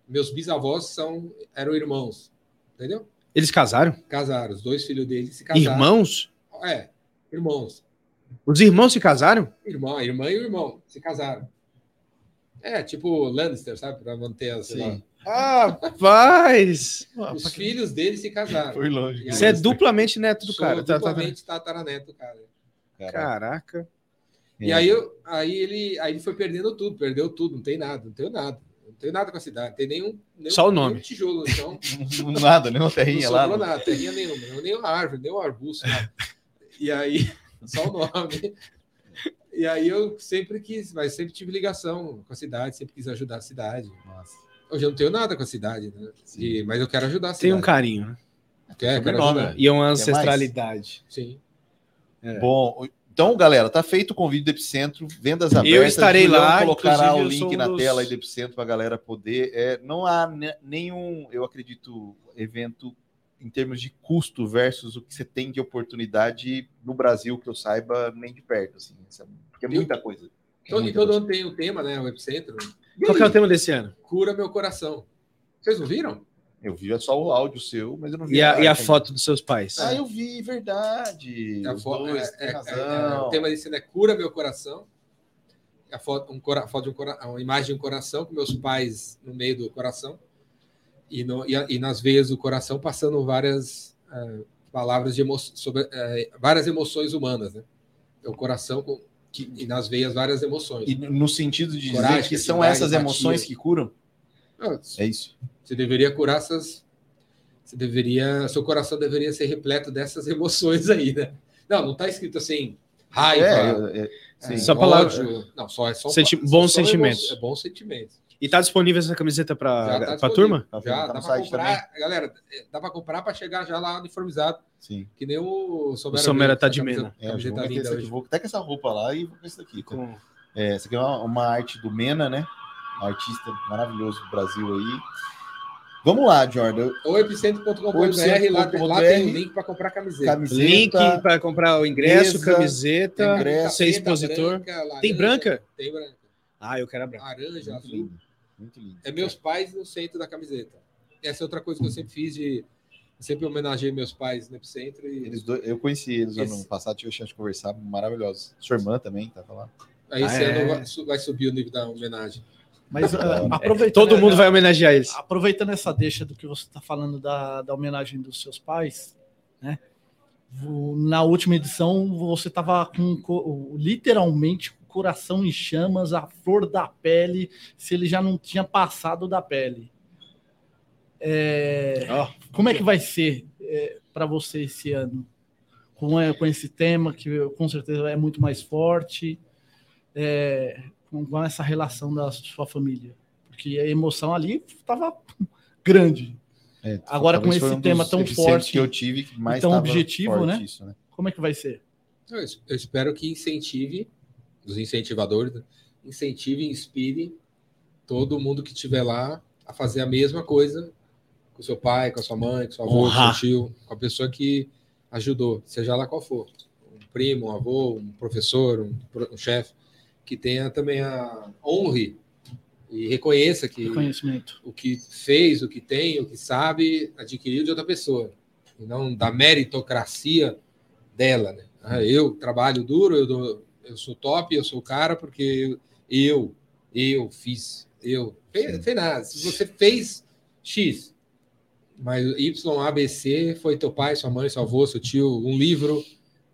Meus bisavós são, eram irmãos. Entendeu? Eles casaram? Casaram. Os dois filhos dele se casaram. Irmãos? É, irmãos. Os irmãos se casaram? Irmão, a irmã e o irmão se casaram. É, tipo Lannister, sabe? Pra manter a, sei lá. Sim. Ah, Rapaz! Os filhos dele se casaram. Foi longe. Você é duplamente neto do Sou cara. Tá, tá, tá. duplamente tataraneto, cara. Cara, Caraca. E aí, eu, aí, ele, aí ele foi perdendo tudo, perdeu tudo, não tem nada, não tenho nada. Não tenho nada com a cidade, não tem nenhum, nenhum, Só o nome. nenhum tijolo, então Nada, nem uma não terrinha lá. sobrou nada, terrinha nenhuma, nem uma árvore, nem um arbusto. nada. E aí, só o nome. E aí eu sempre quis, mas sempre tive ligação com a cidade, sempre quis ajudar a cidade. Nossa. Hoje eu não tenho nada com a cidade, né? E- mas eu quero ajudar a cidade. Tem um carinho. né? Quero, quero ajudar. E é uma ancestralidade. Sim. É. Bom, então, galera, tá feito o convite do Epicentro, vendas abertas. Eu estarei Julião lá, colocará o link um na dos- tela aí do Epicentro para a galera poder. É, não há ne- nenhum, eu acredito, evento em termos de custo versus o que você tem de oportunidade no Brasil, que eu saiba, nem de perto, assim, sabe? porque é muita coisa. É Todo, muita todo ano tem o tema, né? O Epicentro. Qual que é o tema desse ano? Cura meu coração. Vocês não viram? Eu vi só o áudio seu, mas eu não vi E a, e a foto dos seus pais? Ah, eu vi, verdade. A foto, dois, é, tem é, é, razão. o tema desse é Cura Meu Coração. A foto, um cora, foto de um cora, uma imagem de um coração com meus pais no meio do coração. E, no, e, e nas veias do coração passando várias eh, palavras de emo, sobre eh, várias emoções humanas, né? É o coração com, que, e nas veias várias emoções. E no sentido de dizer Coragem, que são essas emoções que curam? É isso. Você deveria curar essas. Você deveria. Seu coração deveria ser repleto dessas emoções aí, né? Não, não está escrito assim, raiva. É, é, sim. é, Só ódio. palavra- Não, só é só Senti- só- bons só emo- sentimentos. É bons sentimentos. E tá disponível essa camiseta Já pra, tá disponível. turma? Tá Já, no dá pra site comprar. Galera, é, dá pra comprar pra chegar já lá uniformizado. Sim. Que nem o Somera. O Somera tá essa de Mena. É, eu Camiseta vou meter linda essa aqui, vou até com essa roupa lá e vou com isso aqui. tá? Com- É, essa aqui é uma, uma arte do Mena, né? Um artista maravilhoso do Brasil aí. Vamos lá, Jordan. Ou epicentro.com.br, lá, lá tem o link pra comprar camiseta. Camiseta. Link para comprar o ingresso, mesa, camiseta, ingresso. ser expositor. branca, laranja. Tem branca? Tem branca. Ah, eu quero a branca. Laranja, Muito azul. lindo. Muito lindo. É meus pais no centro da camiseta. Essa é outra coisa que eu sempre fiz de. Eu sempre homenageei meus pais no epicentro e Eles dois- eu conheci eles ano Esse- passado, tive a chance de conversar, maravilhosos. Sua irmã também, tava lá. aí esse Ah, é? ano vai subir o nível da homenagem. Mas É, aproveitando, Todo mundo vai homenagear eles. aproveitando essa deixa do que você está falando da, da homenagem dos seus pais, né? Na última edição você estava com co- literalmente com o coração em chamas, a flor da pele, se ele já não tinha passado da pele. É, como é que vai ser para você esse ano? Com, é, com esse tema que com certeza é muito mais forte, é, com, com essa relação da sua família, porque a emoção ali estava grande. É, Agora, com esse um tema tão forte que eu tive que mais tão objetivo, forte né? Isso, né? Como é que vai ser? Eu es- eu espero que incentive, os incentivadores, né? incentive e inspire todo mundo que estiver lá a fazer a mesma coisa com seu pai, com a sua mãe, com seu avô, com seu tio, com a pessoa que ajudou, seja lá qual for. Um primo, um avô, um professor, um, um chefe, que tenha também a honre E reconheça que o que fez, o que tem, o que sabe, adquiriu de outra pessoa. E não da meritocracia dela, né? Ah, eu trabalho duro, eu, dou- eu sou top, eu sou o cara porque eu, eu fiz, eu. Fez, fez nada. Se você fez X, mas Y, A, B, C foi teu pai, sua mãe, seu avô, seu tio, um livro,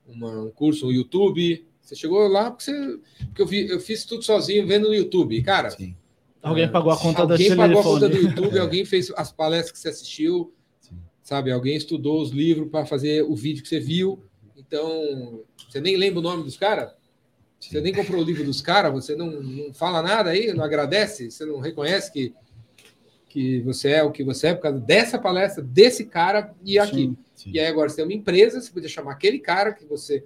uma- um curso, um YouTube. Você chegou lá porque, você, porque eu, vi- eu fiz tudo sozinho vendo no YouTube. Cara, Sim. Alguém pagou a conta da alguém pagou a conta do YouTube, alguém fez as palestras que você assistiu, Sim. sabe? Alguém estudou os livros para fazer o vídeo que você viu. Então, você nem lembra o nome dos caras? Você nem comprou o livro dos caras? Você não, não fala nada aí? Não agradece? Você não reconhece que, que você é o que você é por causa dessa palestra, desse cara e aqui? Sim. Sim. E aí agora você tem uma empresa, você podia chamar aquele cara que você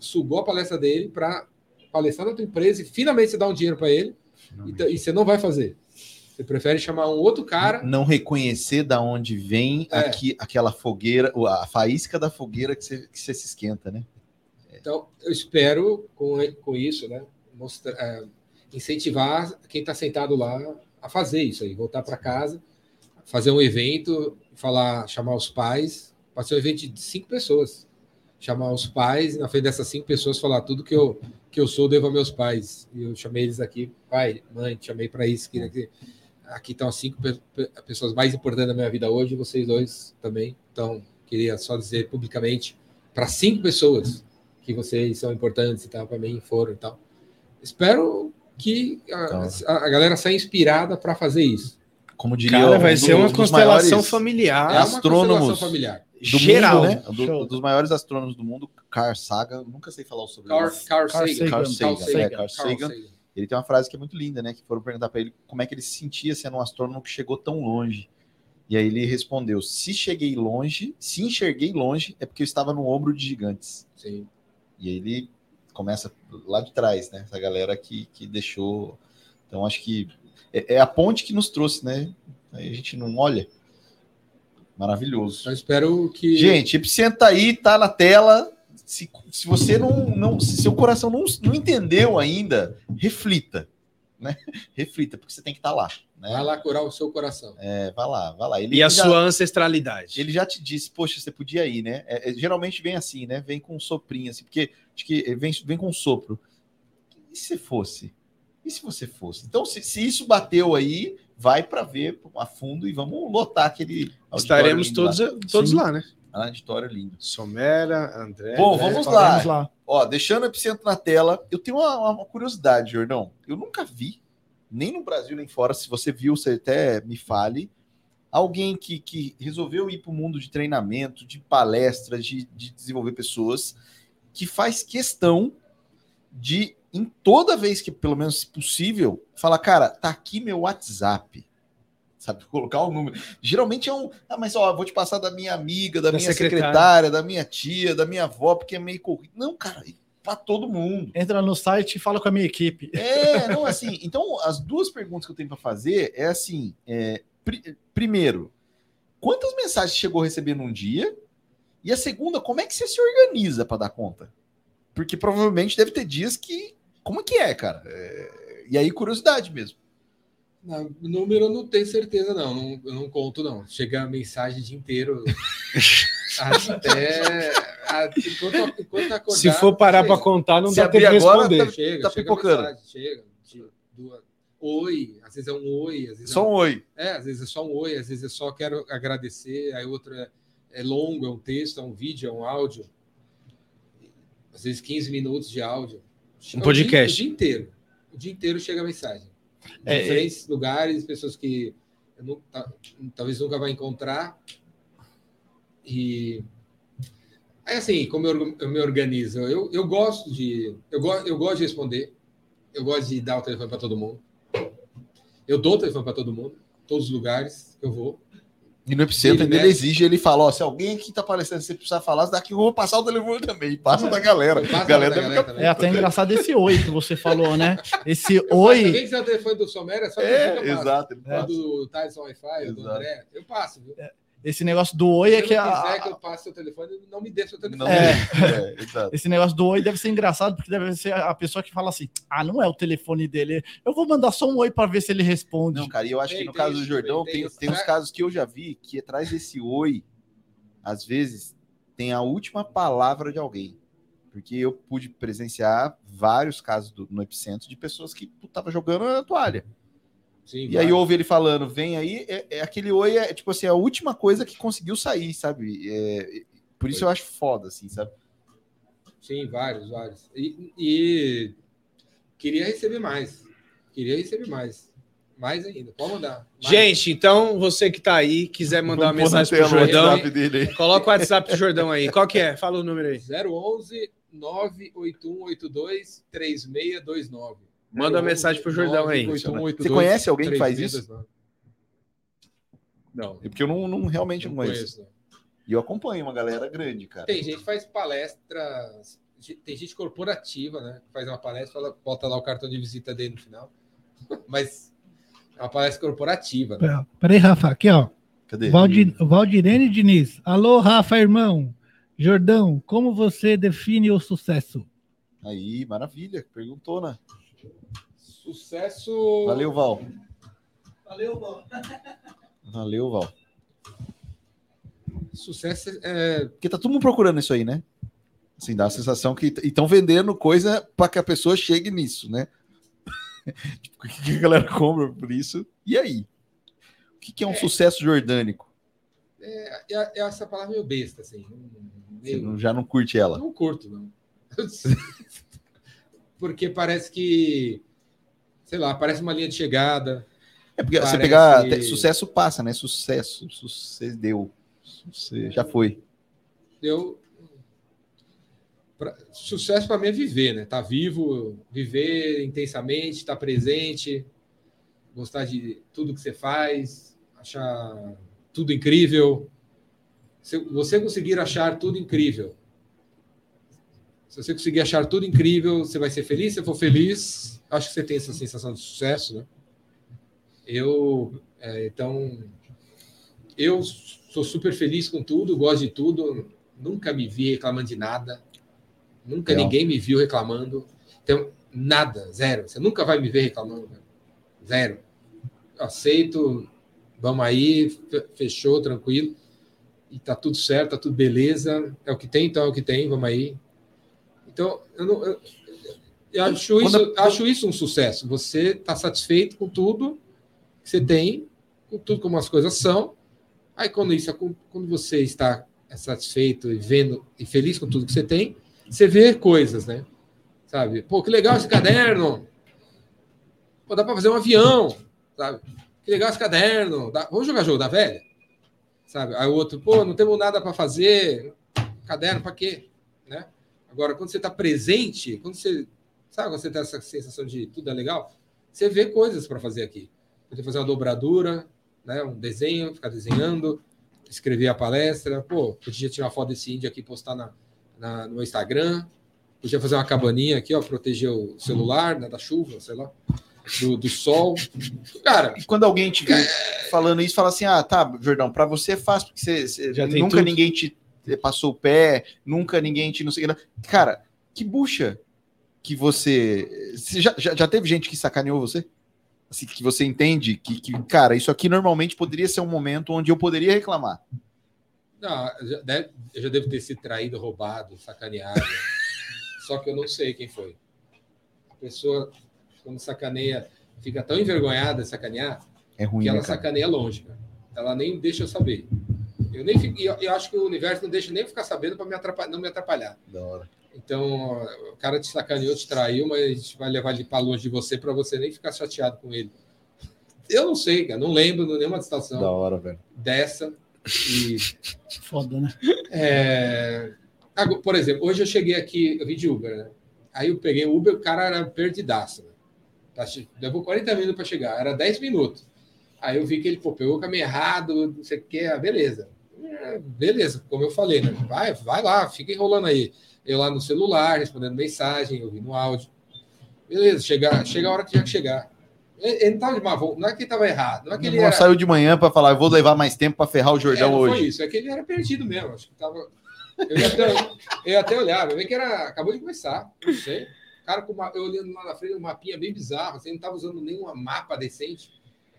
sugou a palestra dele para palestrar na tua empresa e finalmente você dá um dinheiro para ele então, e você não vai fazer. Você prefere chamar um outro cara. não reconhecer da onde vem É. aqui, aquela fogueira, a faísca da fogueira que você, que você se esquenta, né? Então, eu espero com, com isso, né, mostrar, é, incentivar quem está sentado lá a fazer isso aí, voltar para casa, fazer um evento, falar, chamar os pais, ser um evento de cinco pessoas, chamar os pais e na frente dessas cinco pessoas falar tudo que eu que eu sou devo a meus pais. E eu chamei eles aqui, pai, mãe, chamei para isso, que aqui estão as cinco pe- pe- pessoas mais importantes da minha vida hoje, vocês dois também. Então, queria só dizer publicamente para cinco pessoas que vocês são importantes e tal, para mim foram e tal. Espero que a, Então. a- a galera saia inspirada para fazer isso. Como diria Cara, um vai do- ser uma dos constelação maiores familiar. É uma astrônomos. constelação familiar. do geral. mundo, né? Do- dos maiores astrônomos do mundo, Carl Sagan, nunca sei falar o sobrenome. Carl, Carl Carl Sagan. Sagan. Carl Sagan, Sagan, Sagan. é, Carl Sagan. Sagan. Ele tem uma frase que é muito linda, né? Que foram perguntar para ele como é que ele se sentia sendo um astrônomo que chegou tão longe. E aí ele respondeu: se cheguei longe, se enxerguei longe, é porque eu estava no ombro de gigantes. Sim. E aí ele começa lá de trás, né? Essa galera que, que deixou. Então acho que é, é a ponte que nos trouxe, né? Aí a gente não olha. Maravilhoso. Eu espero que. Gente, Epicentro tá aí, tá na tela. Se, se você não, não. Se seu coração não, não entendeu ainda, reflita. Né? Reflita, porque você tem que estar lá. Né? vai lá curar o seu coração. É, vai lá, vai lá. Ele, E a já, sua ancestralidade. ele já te disse, poxa, você podia ir, né? É, é, geralmente vem assim, né? Vem com um soprinho, assim, porque acho que vem, vem com um sopro. E se fosse? E se você fosse? Então, se, se isso bateu aí, vai para ver a fundo e vamos lotar aquele. Estaremos todos, lá. todos Sim. lá, né? Ah, auditório lindo. Somera, André. Bom, André. vamos lá. Vamos lá. Ó, deixando o epicentro na tela, eu tenho uma, uma curiosidade, Jordão. Eu nunca vi, nem no Brasil nem fora, se você viu, você até me fale, alguém que, que resolveu ir para o mundo de treinamento, de palestras, de, de desenvolver pessoas, que faz questão de, em toda vez que, pelo menos possível, falar, cara, tá aqui meu WhatsApp. Sabe, colocar o número. Geralmente é um. Ah, mas ó, vou te passar da minha amiga, da, Da minha secretária. secretária, da minha tia, da minha avó, porque é meio corrido. Não, cara, para todo mundo. Entra no site e fala com a minha equipe. É, não, assim. Então, as duas perguntas que eu tenho para fazer é assim: é, pri- primeiro, quantas mensagens chegou a receber num dia? E a segunda, como é que você se organiza para dar conta? Porque provavelmente deve ter dias que. Como é que é, cara? É, e aí, curiosidade mesmo. Não, número eu não tenho certeza, não. não. Eu não conto, não. Chega a mensagem o dia inteiro. até. a- enquanto, enquanto acordar, Se for parar para contar, não Se dá tempo de agora, responder. Chega, Tá chega pipocando. mensagem, chega. duas- Oi, às vezes é um oi, às vezes é Só um oi. É, às vezes é só um oi, às vezes é só quero agradecer, aí outro é, é longo, é um texto, é um vídeo, é um áudio. Às vezes 15 minutos de áudio. O podcast. dia- O dia, inteiro. O dia inteiro chega a mensagem. De É, é. diferentes lugares, pessoas que ta- talvez nunca vai encontrar. E é assim, como eu, eu me organizo. Eu, eu gosto de. Eu, go, eu gosto de responder. Eu gosto de dar o telefone para todo mundo. Eu dou o telefone para todo mundo, todos os lugares que eu vou. E no Epicentro Ele ainda ele mexe. exige, ele fala, ó, se alguém aqui tá aparecendo, você precisar falar, daqui eu vou passar o telefone também. Passa da galera. Eu passo A galera da galera também. É até engraçado esse oi que você falou, né? Esse Se oi. alguém quiser o telefone do Somero, é só que É, eu exato. ele passa. do Tyson Wi-Fi, ou do. André, eu passo. Viu? Esse negócio do oi Se é que a- quiser que eu passe seu telefone, não me dê seu telefone. Não, É. é, exato. esse negócio do oi deve ser engraçado, porque deve ser a pessoa que fala assim: ah, não é o telefone dele, eu vou mandar só um oi para ver se ele responde. Não, cara, e eu acho que no caso do Jordão, tem tem, tem uns casos que eu já vi que atrás desse oi, às vezes, tem a última palavra de alguém. Porque eu pude presenciar vários casos do- no Epicentro de pessoas que estavam jogando a toalha. Sim, E aí vai. ouve ele falando, vem aí, é, é aquele oi é tipo assim, a última coisa que conseguiu sair, sabe? É, por isso eu acho foda, assim, sabe? Sim, vários, vários. E, e queria receber mais. Queria receber mais. Mais ainda. Pode mandar. Mais. Gente, então você que tá aí, quiser mandar uma Vamos na mensagem pro o Jordão, WhatsApp dele aí. coloca o WhatsApp pro Jordão aí. Qual que é? Fala o número aí. 011 98182 3629. Manda uma mensagem pro Jordão aí. Você conhece alguém que faz isso? 3629. Não. É porque eu não, não- realmente não, Não conheço. E eu acompanho uma galera grande, cara. Tem gente que faz palestras, tem gente corporativa, né? Faz uma palestra, fala, bota lá o cartão de visita dele no final. Mas é uma palestra corporativa, né? Pera- Peraí, Rafa, aqui, ó. Cadê? Valdir, Valdirene Diniz. Alô, Rafa, irmão. Jordão, como você define o sucesso? Aí, maravilha. Perguntou, né? Sucesso. Valeu, Val. Valeu, Bob. Valeu, Val. Sucesso é. Porque tá todo mundo procurando isso aí, né? Assim, dá a sensação que estão vendendo coisa para que a pessoa chegue nisso, né? tipo, o que a galera compra por isso? E aí? O que, que é um sucesso jordânico? É, é- é essa palavra meio besta, assim. Você Meio- não- já não curte ela? Não curto, não. Porque parece que, sei lá, parece uma linha de chegada. É porque você Parece- pegar. até sucesso passa, né? Sucesso. Sucedeu. Suce- Já foi. Eu. pra- sucesso para mim é viver, né? Tá vivo, viver intensamente, estar presente, gostar de tudo que você faz, achar tudo incrível. Se você conseguir achar tudo incrível, se você conseguir achar tudo incrível, você vai ser feliz. Se você for feliz, acho que você tem essa sensação de sucesso, né? Eu, é, então, eu sou super feliz com tudo, gosto de tudo, nunca me vi reclamando de nada, nunca Legal. ninguém me viu reclamando, então nada, zero. Você nunca vai me ver reclamando, zero. Aceito, vamos aí, fe- fechou, tranquilo, e tá tudo certo, tá tudo beleza, é o que tem, então é o que tem, vamos aí. Então, eu não. Eu, eu acho, Quando isso, acho isso um sucesso. Você está satisfeito com tudo que você tem, com tudo como as coisas são. Aí, quando, isso, quando você está satisfeito e vendo e feliz com tudo que você tem, você vê coisas, né? Sabe? Pô, que legal esse caderno. Pô, dá para fazer um avião, sabe? Que legal esse caderno. Dá- Vamos jogar jogo da velha? Sabe? Aí o outro, pô, não temos nada para fazer. Caderno para quê? Né? Agora, quando você está presente, quando você. Sabe quando você tem essa sensação de tudo é legal? Você vê coisas para fazer aqui. Poder fazer uma dobradura, né? um desenho, ficar desenhando, escrever a palestra. Pô, podia tirar uma foto desse índio aqui e postar na, na- no meu Instagram. Podia fazer uma cabaninha aqui, ó, proteger o celular né, da chuva, sei lá, do, do sol. Cara, E quando alguém te vê falando isso, fala assim: ah, tá, Jordão, pra você é fácil, porque você, você- Já tem nunca tudo. ninguém te passou o pé, nunca ninguém te não sei. Cara, que bucha que você. já, já, já teve gente que sacaneou você? Assim, que você entende que, que, cara, isso aqui normalmente poderia ser um momento onde eu poderia reclamar. Não, já deve- eu já devo ter sido traído, roubado, sacaneado. Só que eu não sei quem foi. A pessoa, quando sacaneia, fica tão envergonhada de sacanear É ruim, que ela né, sacaneia longe. Cara. Ela nem deixa eu saber. Eu nem fico, eu, eu acho que o universo não deixa nem ficar sabendo para me atrapalhar, não me atrapalhar. Da hora. Então, o cara te sacaneou, te traiu, mas a gente vai levar ele para longe de você para você nem ficar chateado com ele. Eu não sei, cara, não lembro de nenhuma situação Da hora, velho. dessa. E Foda, né? é, Por exemplo, hoje eu cheguei aqui, eu vim de Uber, né? Aí eu peguei o Uber, o cara era perdidaço. Né? Tá Levou 40 minutos para chegar, era 10 minutos. Aí eu vi que ele pô, pegou o caminho errado, não sei o que, ah, beleza. É, beleza, como eu falei, né? Vai, vai lá, fica enrolando aí. Eu lá no celular, respondendo mensagem, ouvindo áudio. Beleza, chega, chega a hora que tinha que chegar. Ele, ele não tava de má vontade, não é que ele tava errado, não é que ele Não era. saiu de manhã para falar, eu vou levar mais tempo para ferrar o É, Jordão não hoje. foi isso, é que ele era perdido mesmo. Acho que tava. Eu ia até, eu ia até olhar, eu vi que era. Acabou de começar, não sei. O cara com uma, eu olhando lá na frente, um mapinha bem bizarro, assim, não tava usando nenhum mapa decente.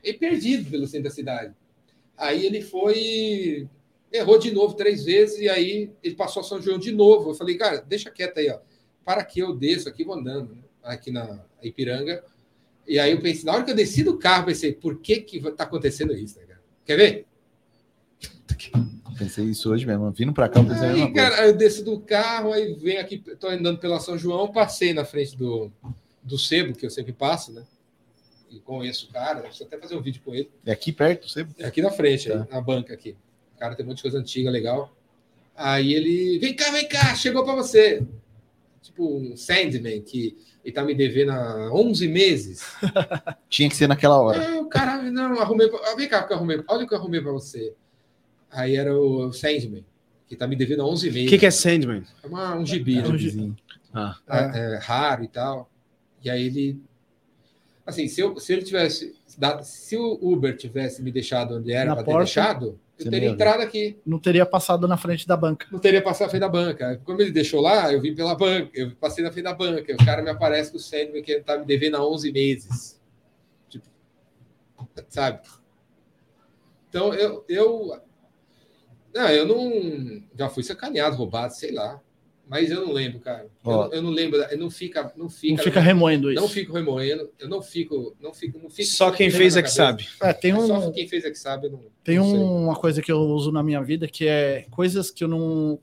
Ele perdido pelo centro da cidade. Aí ele foi. Errou de novo três vezes, e aí ele passou a São João de novo. Eu falei, cara, deixa quieto aí, ó. Para que eu desço aqui, vou andando, né? aqui na Ipiranga. E aí eu pensei, na hora que eu desci do carro, pensei, por que que tá acontecendo isso, né, cara? Quer ver? Pensei isso hoje mesmo. Vindo para cá, eu pensei a mesma Aí, coisa. cara, eu desço do carro, aí venho aqui, tô andando pela São João, passei na frente do, do sebo, que eu sempre passo, né? E conheço o cara, preciso até fazer um vídeo com ele. É aqui perto, você? É aqui na frente, Tá. aí, na banca aqui. O cara tem um monte de coisa antiga, legal. Aí ele, vem cá, vem cá, chegou para você. Tipo um Sandman, que ele tá me devendo há 11 meses. Tinha que ser naquela hora. Ah, o cara, não, arrumei. pra- Vem cá, que eu arrumei. Olha o que eu arrumei para você. Aí era o Sandman, que tá me devendo há 11 O meses. que, que é Sandman? É uma- um gibi, É né? um Vizinho. Ah, é, é, raro e tal. E aí ele. Assim, se, eu, se ele tivesse. dado- se o Uber tivesse me deixado onde era para ter deixado, eu teria entrado aqui. Não teria passado na frente da banca. Não teria passado na frente da banca. Como ele deixou lá, eu vim pela banca. Eu passei na frente da banca. O cara me aparece com o Sandman que ele tá me devendo há 11 meses. Tipo, sabe? Então, eu, eu. Não, eu não. Já fui sacaneado, roubado, sei lá. Mas eu não lembro, cara. Eu, eu não lembro. Eu não fica. Não fica, Não fica remoendo isso. não fico remoendo. Eu não fico. Não fico, não fico só quem não fez fica é na que sabe. É, tem É um, Só quem fez é que sabe. Eu não, Tem não uma coisa que eu uso na minha vida que é coisas que eu não.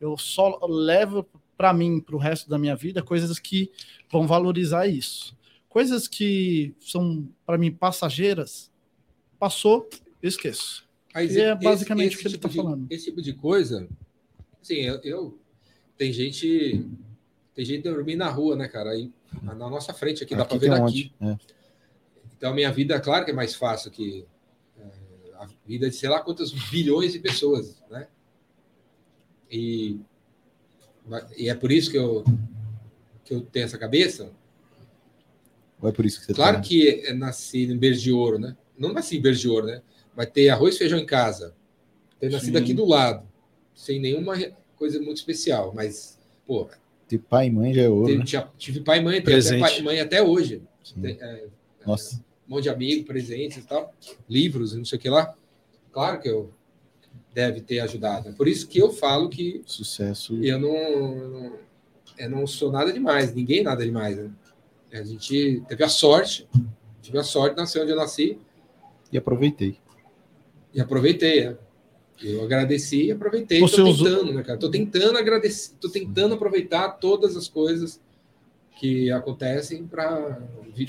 Eu só levo para mim, para o resto da minha vida, coisas que vão valorizar isso. Coisas que são, para mim, passageiras, passou, eu esqueço. Mas E é esse- basicamente esse o que ele tipo tá de- falando. Esse tipo de coisa, assim, eu, eu- tem gente tem gente dormindo na rua, né, cara? Aí na nossa frente aqui, dá para Aqui ver um daqui. monte. É. Então a minha vida, claro que é mais fácil que é, a vida de sei lá quantas bilhões de pessoas, né? E, e é por isso que eu que eu tenho essa cabeça. Ou é por isso que você Claro tá- que é nasci em berço de ouro, né? Não nasci em berço de ouro, né? Vai ter arroz e feijão em casa. Ter nascido Sim. aqui do lado, sem nenhuma coisa muito especial. Mas, pô, Ter pai e mãe já é ouro, teve- né? tive pai e mãe, Presente. pai e mãe até hoje. Tem, é, Nossa. um monte de amigos, presentes e tal, livros e não sei o que lá. Claro que eu deve ter ajudado. É por isso que eu falo que Sucesso. eu não, eu não sou nada demais, ninguém nada demais. Né? A gente teve a sorte, tive a sorte, nasci onde eu nasci E aproveitei. e aproveitei. né? Eu agradeci e aproveitei. Você Estou usou- tentando, né, cara? Tô tentando agradecer, tô tentando aproveitar todas as coisas que acontecem para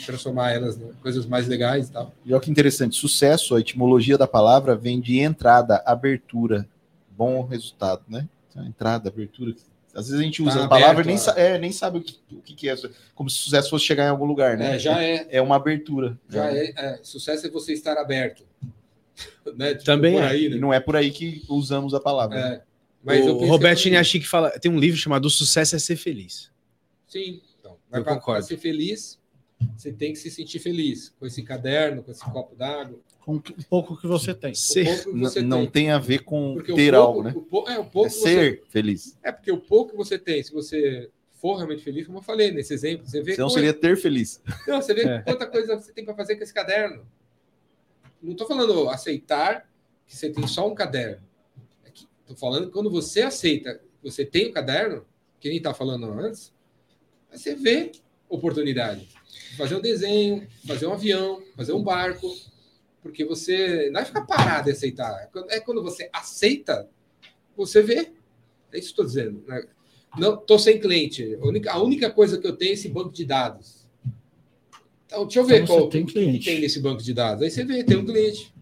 transformar elas em coisas mais legais e tal. E olha que interessante, sucesso, a etimologia da palavra vem de entrada, abertura, bom resultado, né? Então, entrada, abertura. Às vezes a gente usa Tá a palavra e nem, sa- é, nem sabe o que, o que que é, como se sucesso fosse chegar em algum lugar, né? É, já é, É uma abertura. já né? é, é, Sucesso é você estar aberto. né? Tipo, Também por é. aí, E né? não é por aí que usamos a palavra. né? É. Mas eu o Roberto que- Chiniachi que fala, tem um livro chamado O Sucesso é Ser Feliz. Sim, então. Mas Eu para concordo. ser feliz, você tem que se sentir feliz com esse caderno, com esse copo d'água. Com o pouco que você tem. Ser. que você não tem. tem a ver com Porque ter pouco- algo, né? o é, o pouco É que ser feliz. Você, é porque o pouco que você tem, se você for realmente feliz, como eu falei nesse exemplo, você vê, Senão coisa- seria ter feliz. não, você vê É. quanta coisa você tem para fazer com esse caderno. Não estou falando aceitar que você tem só um caderno. Estou falando quando você aceita você tem o caderno, que nem está falando antes, você vê oportunidade. Fazer um desenho, fazer um avião, fazer um barco, porque você não é ficar parado e aceitar. É quando- É quando você aceita, você vê. É isso que estou dizendo. né? Não, estou sem cliente. A única coisa que eu tenho é esse banco de dados. Então, deixa eu ver Então, qual tem cliente. tem nesse banco de dados. Aí você vê, tem um cliente.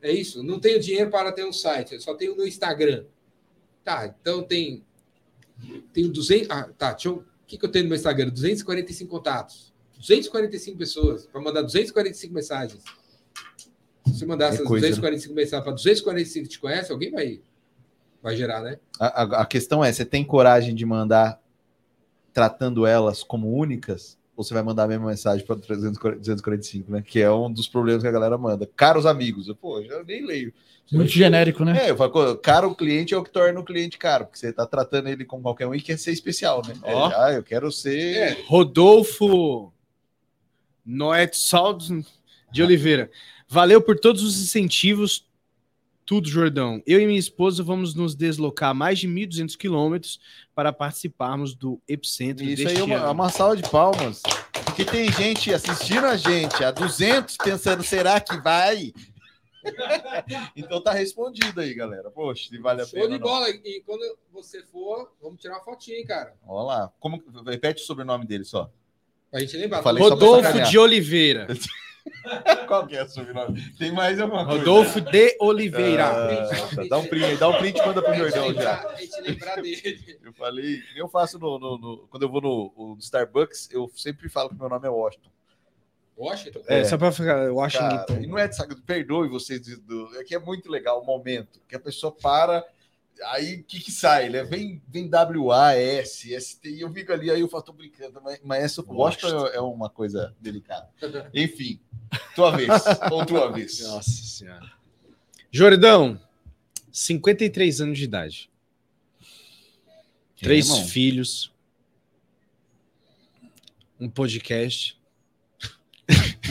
É isso. Não tenho dinheiro para ter um site, eu só tenho no Instagram. Tá, então tem. Tenho 200. Ah, tá. Deixa eu, o que, que eu tenho no meu Instagram? 245 contatos. 245 pessoas. Para mandar 245 mensagens. Se você mandar É essas coisa, né? 245 mensagens para 245 que te conhece, alguém vai, vai gerar, né? A, a- a questão é, você tem coragem de mandar tratando elas como únicas? Ou você vai mandar a mesma mensagem para 245, né? Que é um dos problemas que a galera manda. Caros amigos. Eu, Pô, eu nem leio. Muito genérico, né? É, eu falo, caro cliente é o que torna o cliente caro, porque você está tratando ele como qualquer um e quer ser especial, né? Ó. É, ah, eu quero ser. É, Rodolfo Noet Saldo de Oliveira. Valeu por todos os incentivos, tudo, Jordão. Eu e minha esposa vamos nos deslocar mais de 1.200 quilômetros para participarmos do Epicentro Isso deste aí é uma, ano. uma salva de palmas. Porque tem gente assistindo a gente a 200 pensando, será que vai? então tá respondido aí, galera. Poxa, se vale a show pena. de ou não. bola. E quando você for, vamos tirar uma fotinha, hein, cara. Olha lá. Como, repete o sobrenome dele só. Pra gente lembrar. Rodolfo de Oliveira. Qual que é o sobrenome? Tem mais alguma coisa? Rodolfo de Oliveira. Ah, tá, dá um print aí, dá um print e manda pro Jordão já. Eu falei, eu faço no, no- no- quando eu vou no, no Starbucks, eu sempre falo que meu nome é Washington. Washington? É, É. só para ficar Washington. Cara, e não é de saco, perdoe vocês, do- do- é que é muito legal o momento, que a pessoa para, aí o que que sai, né? Vem, vem WA, S, ST, e eu fico ali, aí eu falo, tô brincando, mas, mas essa Washington é, é uma coisa delicada. Enfim, tua vez, ou tua vez. Nossa senhora. Jordão, 53 anos de idade. Três irmão. filhos. Um podcast.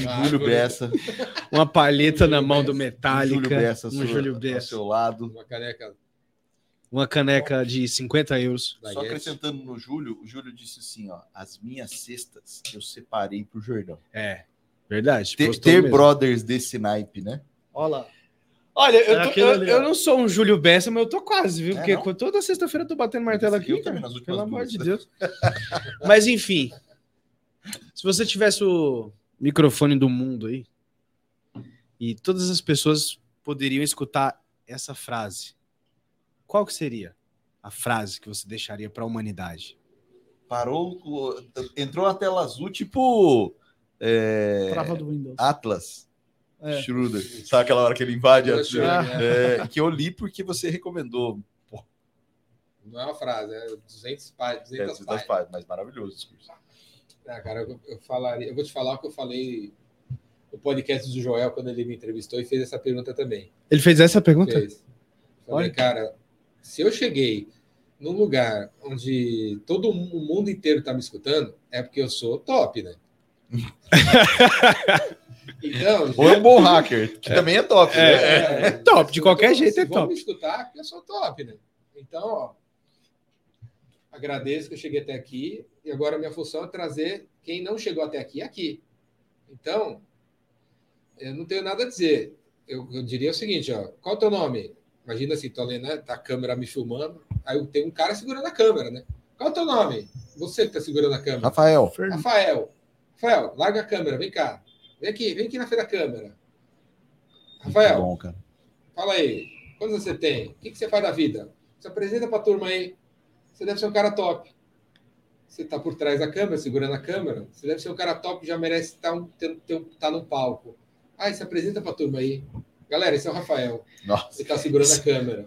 Ah, Júlio Júlio- Bessa, Uma palheta na mão do Bessa. Metallica. Júlio Bessa, um sua- Júlio ao Bessa. seu lado. Uma caneca Uma caneca de 50 euros. Só Guess. acrescentando no Júlio, o Júlio disse assim, ó, as minhas cestas eu separei pro Jordão. É, verdade. Ter, ter brothers desse naipe, né? Olha lá. Olha, eu, É tô- eu- eu não sou um Júlio Bessa, mas eu tô quase, viu? É, Porque não? toda sexta-feira eu tô batendo martelo aqui. Eu também, nas últimas Pelo amor de Deus. mas enfim, se você tivesse o microfone do mundo aí e todas as pessoas poderiam escutar essa frase, qual que seria a frase que você deixaria para a humanidade? Parou, entrou a tela azul, tipo é, Trava do Windows. Atlas. É. Schroeder. Sabe aquela hora que ele invade? a- Schroeder, É, que eu li porque você recomendou. Não é uma frase, é 200 páginas. 200 É, das páginas. páginas, mas maravilhoso o discurso. Ah, cara, eu, eu falaria, eu vou te falar o que eu falei no podcast do Joel quando ele me entrevistou e fez essa pergunta também. Ele fez essa pergunta? Fez. Falei, Olha. cara, se eu cheguei num lugar onde todo o mundo inteiro tá me escutando, é porque eu sou top, né? então, Ou é um bom hacker, que também é top. né? É top, de qualquer vão- jeito se é top. me escutar, porque eu sou top, né? Então, ó, agradeço que eu cheguei até aqui e agora a minha função é trazer quem não chegou até aqui aqui. Então, eu não tenho nada a dizer. Eu, eu diria o seguinte, ó, qual é o teu nome? Imagina assim, tô lendo, né? Tá a câmera me filmando, aí eu tenho um cara segurando a câmera, né? Qual é o teu nome? Você que tá segurando a câmera. Rafael, Rafael, Rafael, larga a câmera, vem cá. Vem aqui, vem aqui na frente da câmera. Rafael, bom, cara. Fala aí, quantos você tem? O que, que você faz da vida? Se apresenta pra turma aí. Você deve ser um cara top. Você tá por trás da câmera, segurando a câmera. Você deve ser um cara top que já merece estar um, ter, ter um- tá no palco. Ah, se apresenta pra turma aí. Galera, esse é o Rafael. Nossa. Você tá segurando a câmera.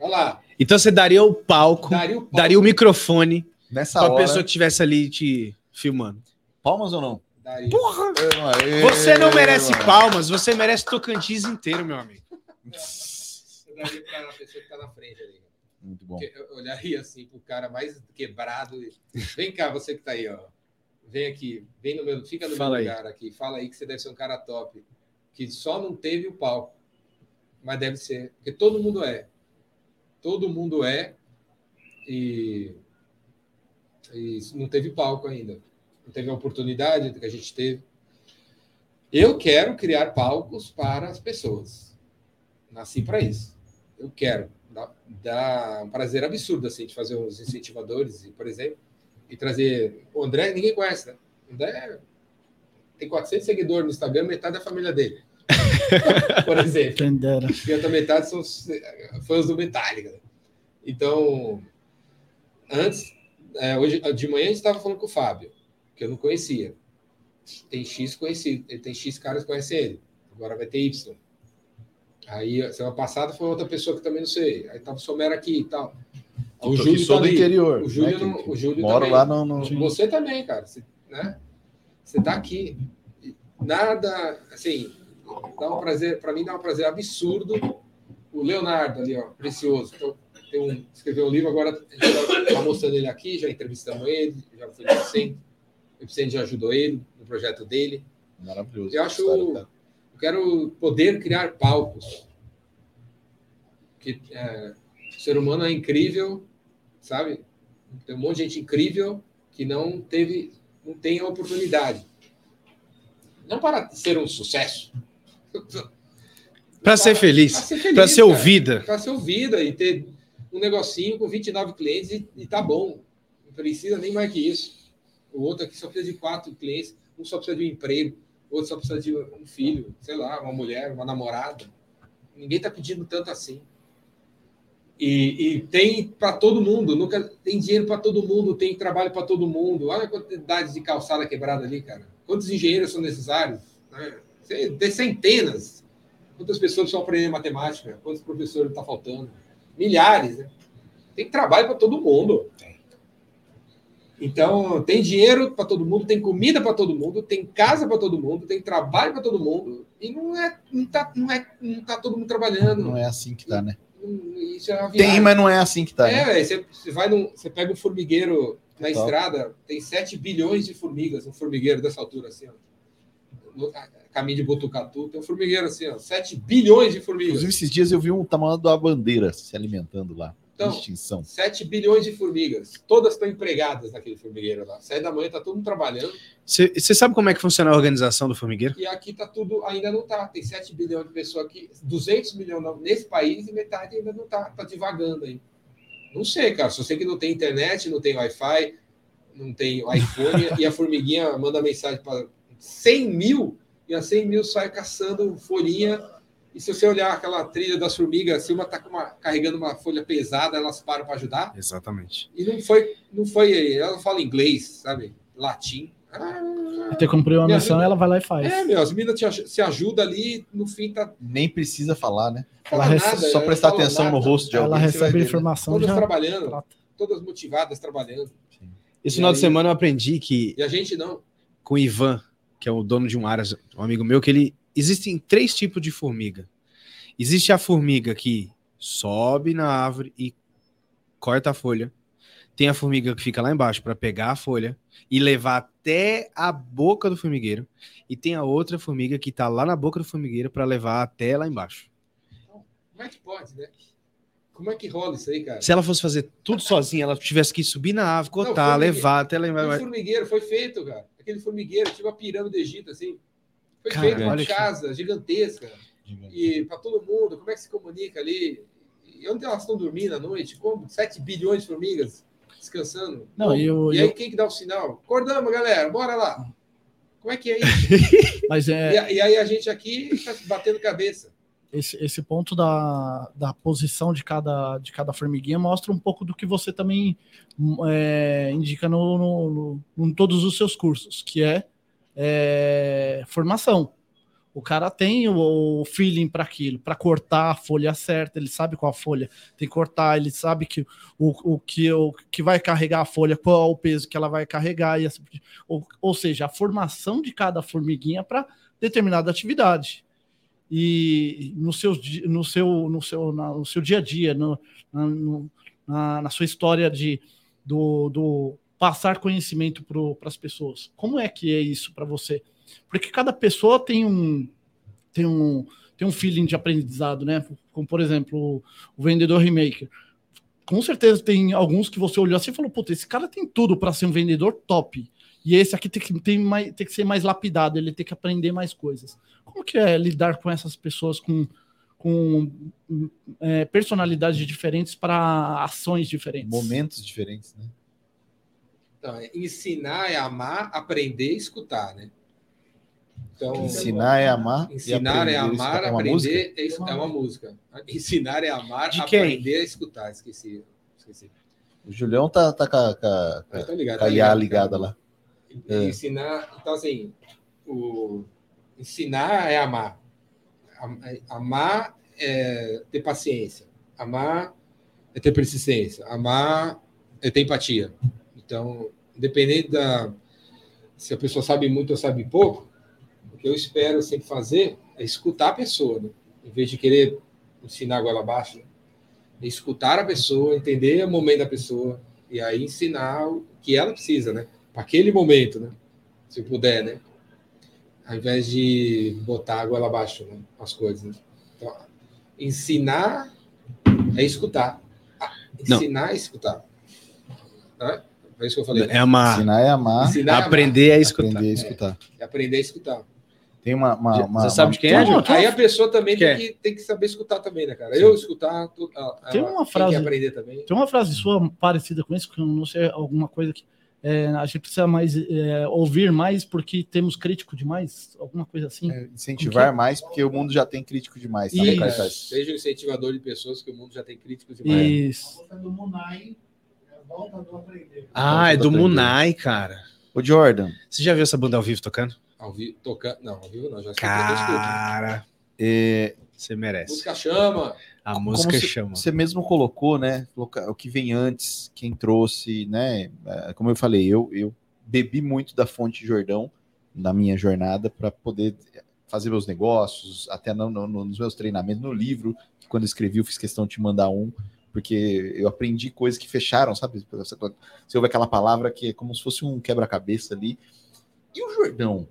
Olha lá. Então você daria o palco, Daria o palco. daria o microfone Nessa para a hora, pessoa que estivesse ali te filmando. palmas ou não? Daria. Porra! Aê, Você não merece mano. palmas, você merece Tocantins inteiro, meu amigo. Eu daria pra pessoa que tá na frente ali. Muito bom. Eu olharia assim pro cara mais quebrado. Vem cá, você que tá aí, ó. Vem aqui, vem no meu, fica no Fala aí. meu lugar aqui. Fala aí que você deve ser um cara top, que só não teve o palco, mas deve ser, porque todo mundo é, todo mundo é e, e não teve palco ainda, não teve a oportunidade que a gente teve. Eu quero criar palcos para as pessoas. Nasci para isso. Eu quero dá, dá um prazer absurdo assim de fazer uns incentivadores, por exemplo, e trazer o André, ninguém conhece, né? O André tem 400 seguidores no Instagram, metade da família dele. por exemplo. Quem dera. E outra metade são os fãs do Metallica. Então, antes, é, hoje de manhã a gente estava falando com o Fábio, que eu não conhecia. Tem X conhecido, ele tem X caras que conhecem ele. Agora vai ter Y. Aí, semana passada foi outra pessoa que também não sei. Aí tava o Somero aqui e tal. O Júlio sou tá do ali. interior. O Júlio, né, não- o Júlio Moro também. lá no, no- Você também, cara. Você- né? Você tá aqui. Nada, assim, dá um prazer, para mim dá um prazer absurdo. O Leonardo ali, ó, precioso. Então, tem um, escreveu um livro, agora a gente está mostrando ele aqui, já entrevistamos ele, já foi no. O Epicentro já ajudou ele no projeto dele. Maravilhoso. Eu acho. Eu quero poder criar palcos. Que, é, o ser humano é incrível, sabe? Tem um monte de gente incrível que não teve, não tem oportunidade. Não para ser um sucesso. Para ser feliz, Para ser, ouvida. Para ser ouvida e ter um negocinho com 29 clientes e, e tá bom. Não precisa nem mais que isso. O outro aqui só precisa de quatro clientes, um só precisa de um emprego, outro só precisa de um filho, sei lá, uma mulher, uma namorada. Ninguém tá pedindo tanto assim. E, e tem para todo mundo, nunca tem dinheiro para todo mundo, tem trabalho para todo mundo. Olha a quantidade de calçada quebrada ali, cara. Quantos engenheiros são necessários? Né? Tem centenas. Quantas pessoas precisam aprender matemática? Quantos professores está faltando? Milhares, né? Tem trabalho para todo mundo. Então, tem dinheiro para todo mundo, tem comida para todo mundo, tem casa para todo mundo, tem trabalho para todo mundo. E não é, não tá, não é, não tá todo mundo trabalhando. Não é assim que tá, né? Isso é Tem, mas não é assim que tá. É, né? você, você vai num, você pega um formigueiro na Total. estrada, tem 7 bilhões de formigas, um formigueiro dessa altura, assim, ó. No caminho de Botucatu, tem um formigueiro assim, ó, 7 bilhões de formigas. Inclusive, esses dias eu vi um tamanho da bandeira se alimentando lá. Então, Extinção. 7 bilhões de formigas. Todas estão empregadas naquele formigueiro lá. 7 da manhã tá todo mundo trabalhando. Você sabe como é que funciona a organização do formigueiro? E aqui tá tudo, ainda não tá. Tem 7 bilhões de pessoas aqui, 200 milhões nesse país e metade ainda não tá. Tá devagando aí. Não sei, cara. Só sei que não tem internet, não tem Wi-Fi, não tem iPhone e a formiguinha manda mensagem para 100 mil e a 100 mil sai caçando folhinha. E se você olhar aquela trilha das formigas, se uma tá uma- carregando uma folha pesada, elas param para ajudar. Exatamente. E não foi, não foi, ela fala inglês, sabe? Latim. Ah, Ter cumprido uma missão, vida- ela vai lá e faz. é, meu, as meninas te se ajudam ali, no fim tá Nem precisa falar, né? fala Ela rece- nada, Só não prestar atenção nada. no rosto de ela alguém. vai recebe né? informação Todas já. trabalhando, trata. todas motivadas trabalhando. Esse E final de aí- semana eu aprendi que E a gente não. com o Ivan, que é o dono de um aras, um amigo meu, que ele existem três tipos de formiga. Existe a formiga que sobe na árvore e corta a folha. Tem a formiga que fica lá embaixo para pegar a folha e levar até a boca do formigueiro. E tem a outra formiga que tá lá na boca do formigueiro para levar até lá embaixo. Como é que pode, né? Como é que rola isso aí, cara? Se ela fosse fazer tudo sozinha, ela tivesse que subir na árvore, cortar, levar até lá Aquele embaixo. formigueiro foi feito, cara. Aquele formigueiro, tipo a pirâmide do Egito, assim. Foi feito uma que- casa gigantesca. E para todo mundo, como é que se comunica ali? E onde elas estão dormindo à noite? Como? 7 bilhões de formigas descansando. Não, Como? e o- e aí o- quem que dá o sinal? Acordamos, galera, bora lá. Como é que é isso? Mas é, E, e aí a gente aqui tá batendo cabeça. esse, esse ponto da, da posição de cada, de cada formiguinha mostra um pouco do que você também hum, é, indica no, no, no- em todos os seus cursos, que é, é, formação. O cara tem o, o feeling para aquilo, para cortar a folha certa, ele sabe qual a folha tem que cortar, ele sabe que o, o, que, o que vai carregar a folha, qual é o peso que ela vai carregar, e assim, ou, ou seja, a formação de cada formiguinha para determinada atividade e no seu, no seu, no seu, na- no seu dia a dia, no, na, no- na, na sua história de do, do passar conhecimento para as pessoas. Como é que é isso para você? Porque cada pessoa tem um tem um tem um feeling de aprendizado, né? Como por exemplo o, vendedor remaker. Com certeza tem alguns que você olhou assim e falou: Puta, esse cara tem tudo para ser um vendedor top. E esse aqui tem que, tem, mais, tem que ser mais lapidado, ele tem que aprender mais coisas. Como que é lidar com essas pessoas com, com é, personalidades diferentes para ações diferentes? Momentos diferentes, né? Então, é ensinar é amar, aprender e escutar, né? Então, Ensinar é amar. ensinar é amar, é aprender é, é uma música. Ensinar é amar, De quem? aprender é escutar. Esqueci. Esqueci. O Julião tá, tá com a, com a- tá ligado, tá ligada lá. É. Ensinar, então assim, o ensinar é amar. Am- Amar é ter paciência. Amar é ter persistência. Amar é ter empatia. Então, independente da se a pessoa sabe muito ou sabe pouco, o que eu espero sempre fazer é escutar a pessoa, né? em vez de querer ensinar goela abaixo. Né? É escutar a pessoa, entender o momento da pessoa e aí ensinar o que ela precisa, né? Para aquele momento, né? Se puder, né? Ao invés de botar a goela abaixo, né? As coisas. Né? Então, ensinar é escutar. Ah, Não. Ensinar é escutar. Né? Foi isso que eu falei. É amar. Ensinar é amar, Ensinar é amar. Aprender a escutar. aprender a escutar. É aprender a escutar. Tem uma. uma, uma- Você sabe de quem é, uma- Ju? Aí a pessoa também é? tem que, tem que saber escutar também, né, cara? Eu escutar, tu, a, a, Tem uma frase- aprender também. Tem uma frase sua parecida com isso, que eu não sei, alguma coisa que é, a gente precisa mais é, ouvir mais porque temos crítico demais, alguma coisa assim. é, incentivar mais, porque o mundo já tem crítico demais. Tá. Seja um incentivador de pessoas que o mundo já tem críticos demais. Isso. Ah, é do. Munai, cara. Ô, Jordan, Você já viu essa banda ao vivo tocando? Ao vivo, tocando. Não, ao vivo não, já escutei, eu escuto. Cara, é, você merece. Música chama. A como música você- chama. Você mesmo colocou, né? O que vem antes, quem trouxe, né? é, Como eu falei, eu, eu bebi muito da fonte Jordão na minha jornada para poder fazer meus negócios, até no- no- no- nos meus treinamentos, no livro, que quando eu escrevi, eu fiz questão de te mandar um, porque eu aprendi coisas que fecharam, sabe? Você você ouve aquela palavra que é como se fosse um quebra-cabeça ali. E o Jordão?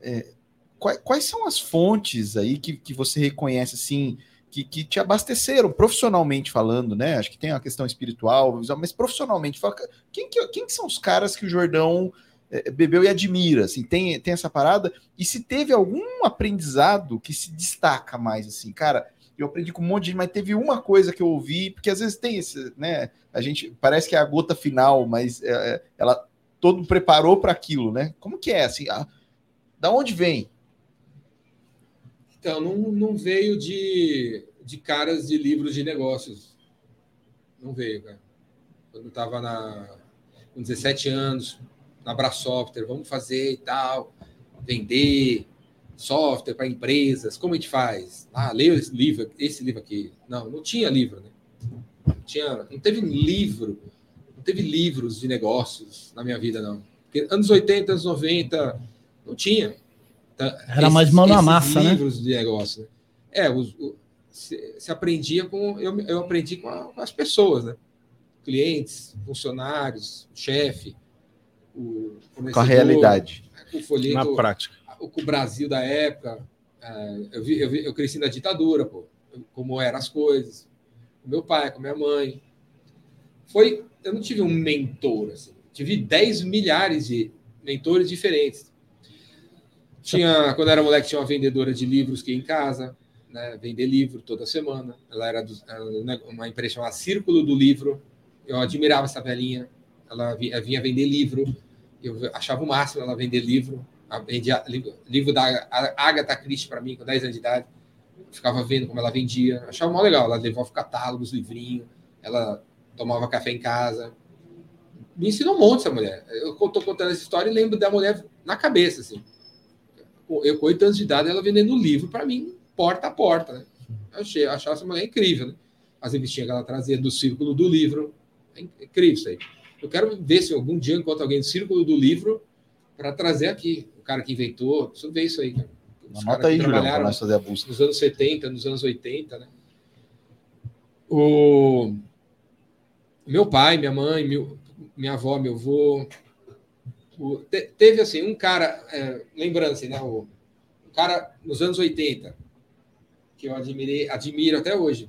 É, quais, quais são as fontes aí que, que você reconhece assim? que, que te abasteceram profissionalmente falando, né? Acho que tem a questão espiritual, mas profissionalmente, fala, quem, que, quem que são os caras que o Jordão eh, bebeu e admira? Assim, tem, tem essa parada? E se teve algum aprendizado que se destaca mais, assim, cara? Eu aprendi com um monte de gente, mas teve uma coisa que eu ouvi, porque às vezes tem esse, né? A gente parece que é a gota final, mas eh, ela todo preparou para aquilo, né? Como que é assim? ah, da onde vem? Então, não, não veio de, de caras de livros de negócios. Não veio, cara. Quando eu estava com 17 anos, na Bra Software, vamos fazer e tal, vender software para empresas, como a gente faz? Ah, leia esse livro, esse livro aqui. Não, não tinha livro, né? Não, tinha, não teve livro, não teve livros de negócios na minha vida, não. Porque anos 80, anos 90, não tinha. Tá, Era mais mão na massa, né? livros de negócio, né? É, os, o- se, se aprendia com. Eu, eu aprendi com, a- com as pessoas, né? Clientes, funcionários, chefe, o Com a realidade. o folheto, Na prática. O, Brasil da época. é, eu, vi, eu, vi- eu cresci na ditadura, pô, como eram as coisas. Com meu pai, com minha mãe. Foi. Eu não tive um mentor, assim. Tive 10 milhares de mentores diferentes. Tinha, quando era moleque, tinha uma vendedora de livros que ia em casa, né, vender livro toda semana. Ela era, do, nego- uma empresa chamada Círculo do Livro. Eu admirava essa velhinha. Ela vi- vinha vender livro. Eu achava o máximo ela vender livro. Vendia livro, da Agatha Christie para mim, com 10 anos de idade. Ficava vendo como ela vendia. Achava mó legal. Ela levava catálogos, livrinho. Ela tomava café em casa. Me ensinou um monte essa mulher. Eu estou contando essa história e lembro da mulher na cabeça, assim. Eu, com oito anos de idade, ela vendendo livro para mim, porta a porta, né? Eu achei, achava essa mulher incrível, né? As revistinhas que ela trazia do Círculo do Livro. É incrível isso aí. Eu quero ver se algum dia eu encontro alguém do Círculo do Livro para trazer aqui. O cara que inventou. Preciso ver isso aí, cara. Os Anota aí, Julião, para nós fazer a busca. nos anos 70, nos anos 80, né? O meu pai, minha mãe, meu- minha avó, meu avô. o- te- teve assim, um cara, é, lembrando assim, né? O, um cara nos anos 80, que eu admirei, admiro até hoje,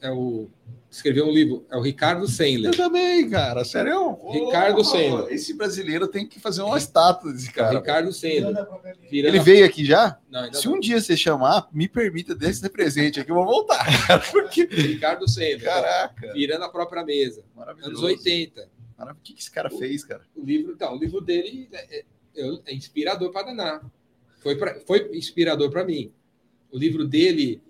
é o escreveu um livro, é o Ricardo Sandler. Eu também, cara. Sério? Ricardo Senna. Esse brasileiro tem que fazer uma estátua desse É o cara. Ricardo. Virando Ele veio aqui já? Não, ainda Se não. um dia você chamar, me permita desse presente aqui, eu vou voltar, cara. Porque. Ricardo Sandler. Caraca. Virando a própria mesa. Maravilhoso. Anos 80. Maravilhoso. O que que esse cara fez, cara? o livro, então, o livro dele é, é- é- é inspirador para danar. Foi, pra, foi inspirador para mim. O livro dele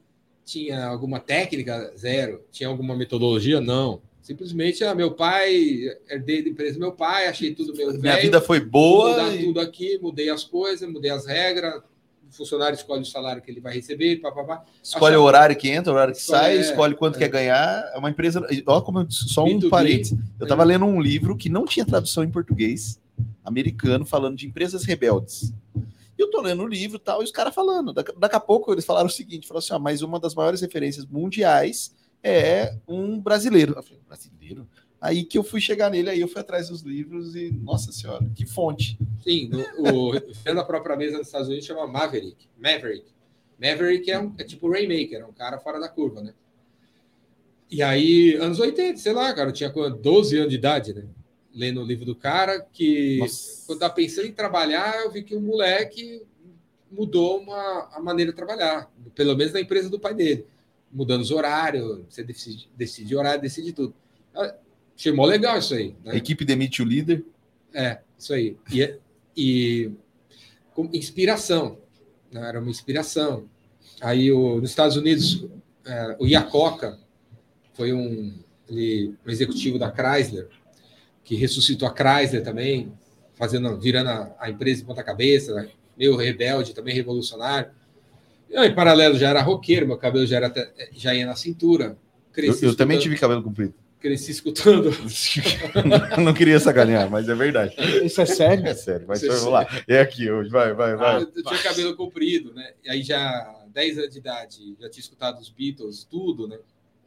tinha alguma técnica? Zero. Tinha alguma metodologia? Não. Simplesmente, ah, meu pai, herdei da empresa do meu pai, achei tudo meu Minha velho, vida foi boa. mudar e- tudo aqui, mudei as coisas, mudei as regras, o funcionário escolhe o salário que ele vai receber, papapá. Escolhe Achava- o horário que entra, o horário que sai, é, escolhe quanto é. quer ganhar. É uma empresa. Olha como eu- só um B2B, parênteses. Eu estava é. lendo um livro que não tinha tradução em português. americano falando de empresas rebeldes. E eu tô lendo o livro e tal, e os caras falando. Daqui, daqui a pouco eles falaram o seguinte: falaram assim, ó, mas uma das maiores referências mundiais é um brasileiro. Eu falei, brasileiro? Aí que eu fui chegar nele, aí eu fui atrás dos livros e, nossa senhora, que fonte. Sim, no, o vendo da própria mesa nos Estados Unidos chama Maverick. Maverick. Maverick é, um, é tipo Rainmaker, é um cara fora da curva, né? E aí, anos 80, sei lá, cara, eu tinha 12 anos de idade, né? Lendo o livro do cara, que Nossa. quando tava pensando em trabalhar, eu vi que o moleque mudou uma, a maneira de trabalhar, pelo menos na empresa do pai dele. Mudando os horários, você decide, decide horário, decide tudo. Ah, Achei mó legal isso aí. A Né? equipe demite o líder. É, isso aí. E, e com inspiração, né? era uma inspiração. Aí o, nos Estados Unidos, é, o Iacocca foi um, ele, um executivo da Chrysler, que ressuscitou a Chrysler também, fazendo, virando a, a empresa de ponta cabeça, né? meio rebelde, também revolucionário. Eu, em paralelo, já era roqueiro, meu cabelo já, era até- já ia na cintura. Eu, Cresci eu também escutando- tive cabelo comprido. Cresci escutando Não queria sacanear, mas é verdade. Isso é sério? É sério, mas é vamos lá. É aqui hoje, vai, vai, Ah, vai. eu tinha cabelo comprido, né? E aí já 10 anos de idade, já tinha escutado os Beatles, tudo, né?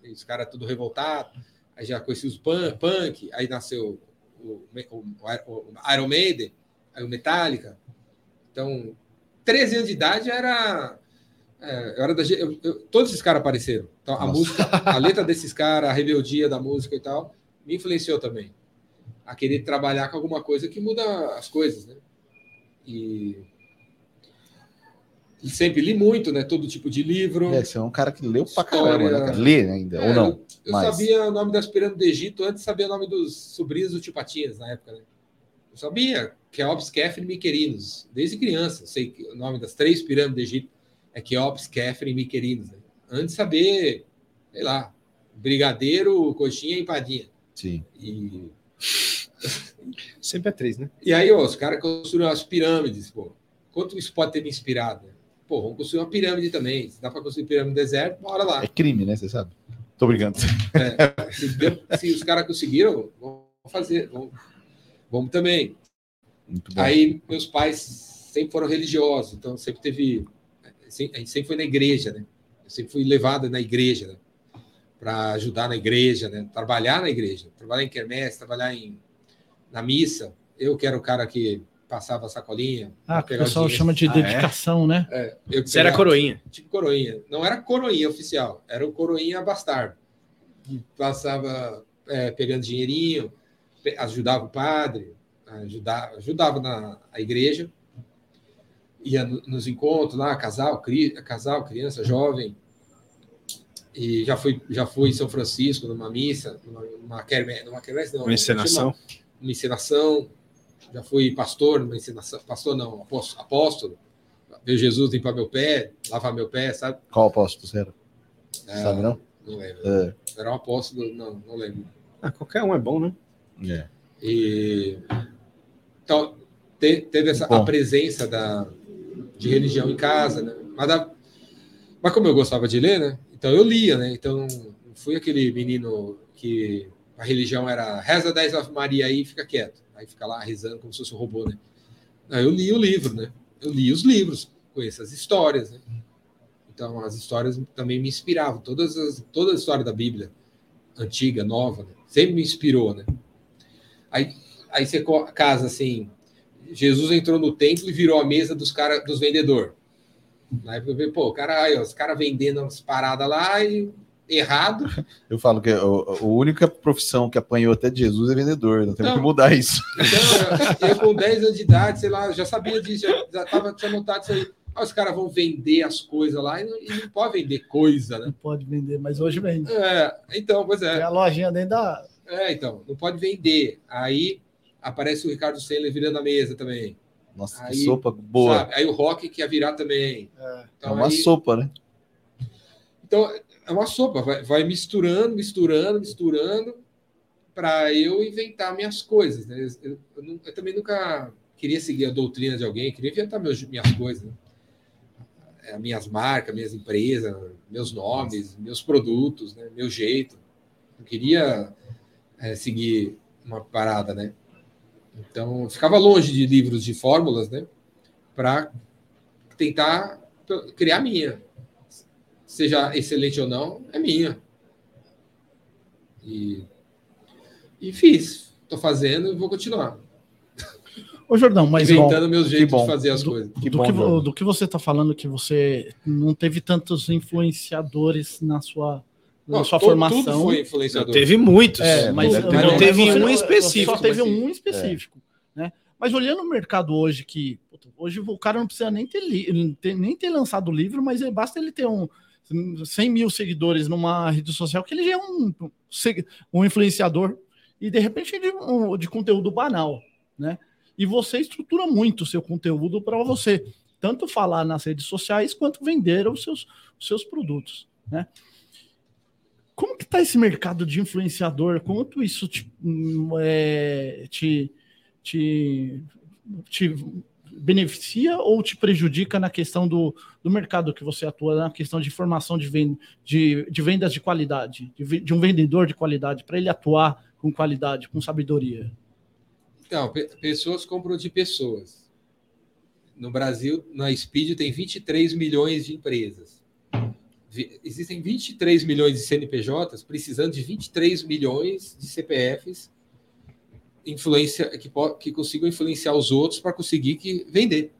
E os caras tudo revoltado. Aí já conheci os punk, punk aí nasceu o, o, o Iron Maiden, aí o Metallica. Então, 13 anos de idade era é, eu era da, eu- eu- todos esses caras apareceram. Então, a música, a letra desses caras, a rebeldia da música e tal, me influenciou também. A querer trabalhar com alguma coisa que muda as coisas, né? E sempre li muito, né? Todo tipo de livro. É, você é um cara que leu pra História. caramba, né, cara? Lê ainda, É, ou não? Eu Mas- sabia o nome das pirâmides do Egito antes de saber o nome dos sobrinhos do Tio Patinhas na época, né? Eu sabia Keops, Kefren e Miquerinos, desde criança. Eu sei que o nome das três pirâmides do Egito é Keops, Kefren e Miquerinos. Né? Antes de saber, sei lá, brigadeiro, coxinha e empadinha. Sim. E, Sempre é três, né? e aí, ó, os caras construíram as pirâmides, pô. Quanto isso pode ter me inspirado? Né? Pô, vamos construir uma pirâmide também. Se dá para construir pirâmide no deserto, bora lá. É crime, né? Você sabe? Tô brincando. Se, deu- se os caras conseguiram, vamos fazer. Vamos, vamos também. Aí meus pais sempre foram religiosos, então sempre teve. A gente sempre foi na igreja, né? Eu sempre fui levado na igreja, né? Para ajudar na igreja, né? Trabalhar na igreja, trabalhar em quermesse, trabalhar em, na missa. Eu que era o cara que passava a sacolinha. Ah, o pessoal chama de Ah, é? dedicação, né? Eu que Você era coroinha. tipo coroinha. Não era coroinha oficial, era o coroinha bastardo. Passava é, pegando dinheirinho, ajudava o padre, ajudava, ajudava na a igreja, ia no- nos encontros lá, casal, cri, casal, criança, jovem. E já fui, já fui em São Francisco numa missa, numa, numa quermesse, numa quermesse não, Uma encenação. uma encenação. Já fui pastor numa encenação, pastor não, apóstolo, apóstolo. Ver Jesus limpar meu pé, lavar meu pé, sabe? Qual apóstolo você era? É, Sabe não? Não lembro. É. Era um apóstolo, não, não lembro. Ah, qualquer um é bom, né? É. E então te- teve essa Bom. a presença da de religião em casa, né? Mas, da- mas como eu gostava de ler, né? Então eu lia, né? Então não fui aquele menino que a religião era reza 10 Ave Maria aí e fica quieto. Aí fica lá rezando como se fosse um robô, né? Não, eu li o livro, né? Eu li os livros, conheço as histórias, né? Então as histórias também me inspiravam. Todas as, toda a história da Bíblia, antiga, nova, né? sempre me inspirou, né? Aí, aí você casa assim, Jesus entrou no templo e virou a mesa dos cara, dos vendedores. Na época eu falei, pô, cara, aí, ó, os caras vendendo umas paradas lá e errado. Eu falo que o- a única profissão que apanhou até de Jesus é vendedor. Nós temos Não. que mudar isso. Então, eu, eu com 10 anos de idade, sei lá, eu já sabia disso, já, já tava, tinha notado isso aí. Ah, os caras vão vender as coisas lá e não, e não pode vender coisa, né? Não pode vender, mas hoje vende. É, então, pois é. Tem a lojinha dentro da. É, então, não pode vender. Aí aparece o Ricardo Sendler virando a mesa também. Nossa, que Aí, sopa boa. sabe? Aí o Rock que ia virar também. É. É Então, uma aí- sopa, né? Então, é uma sopa, vai, vai misturando, misturando, misturando, para eu inventar minhas coisas. Né? Eu, eu eu também nunca queria seguir a doutrina de alguém, queria inventar meus, minhas coisas. Né? É, minhas marcas, minhas empresas, meus nomes, meus produtos, né? meu jeito. Não queria é, seguir uma parada, né? Então, ficava longe de livros de fórmulas, né? Para tentar criar minha. Seja excelente ou não, é minha. E, e fiz. Estou fazendo e vou continuar. Ô, Jordão, mas Inventando meus jeitos bom. de fazer as do, coisas. Que do bom, que, Jordão. do que você está falando que você não teve tantos influenciadores na sua, na Não, sua to- formação. Tudo foi Não, influenciador. teve muitos. É, mas, não teve um específico. Só teve mas- um específico. Né? Mas olhando o mercado hoje, que hoje o cara não precisa nem ter, nem ter lançado o livro, mas basta ele ter um 100 mil seguidores numa rede social, que ele já é um, um influenciador e de repente de, um- de conteúdo banal. Né? E você estrutura muito o seu conteúdo para você, tanto falar nas redes sociais quanto vender os seus, os seus produtos. Né? Como que está esse mercado de influenciador? Quanto isso te, hum, é, te, te, te beneficia ou te prejudica na questão do, do mercado que você atua, na questão de formação de, ven- de, de vendas de qualidade, de, de um vendedor de qualidade, para ele atuar com qualidade, com sabedoria? Então, pe- pessoas compram de pessoas. No Brasil, na Speed, tem 23 milhões de empresas. Vi- Existem 23 milhões de CNPJs precisando de 23 milhões de CPFs influência, que, que consigam influenciar os outros para conseguir que, vender.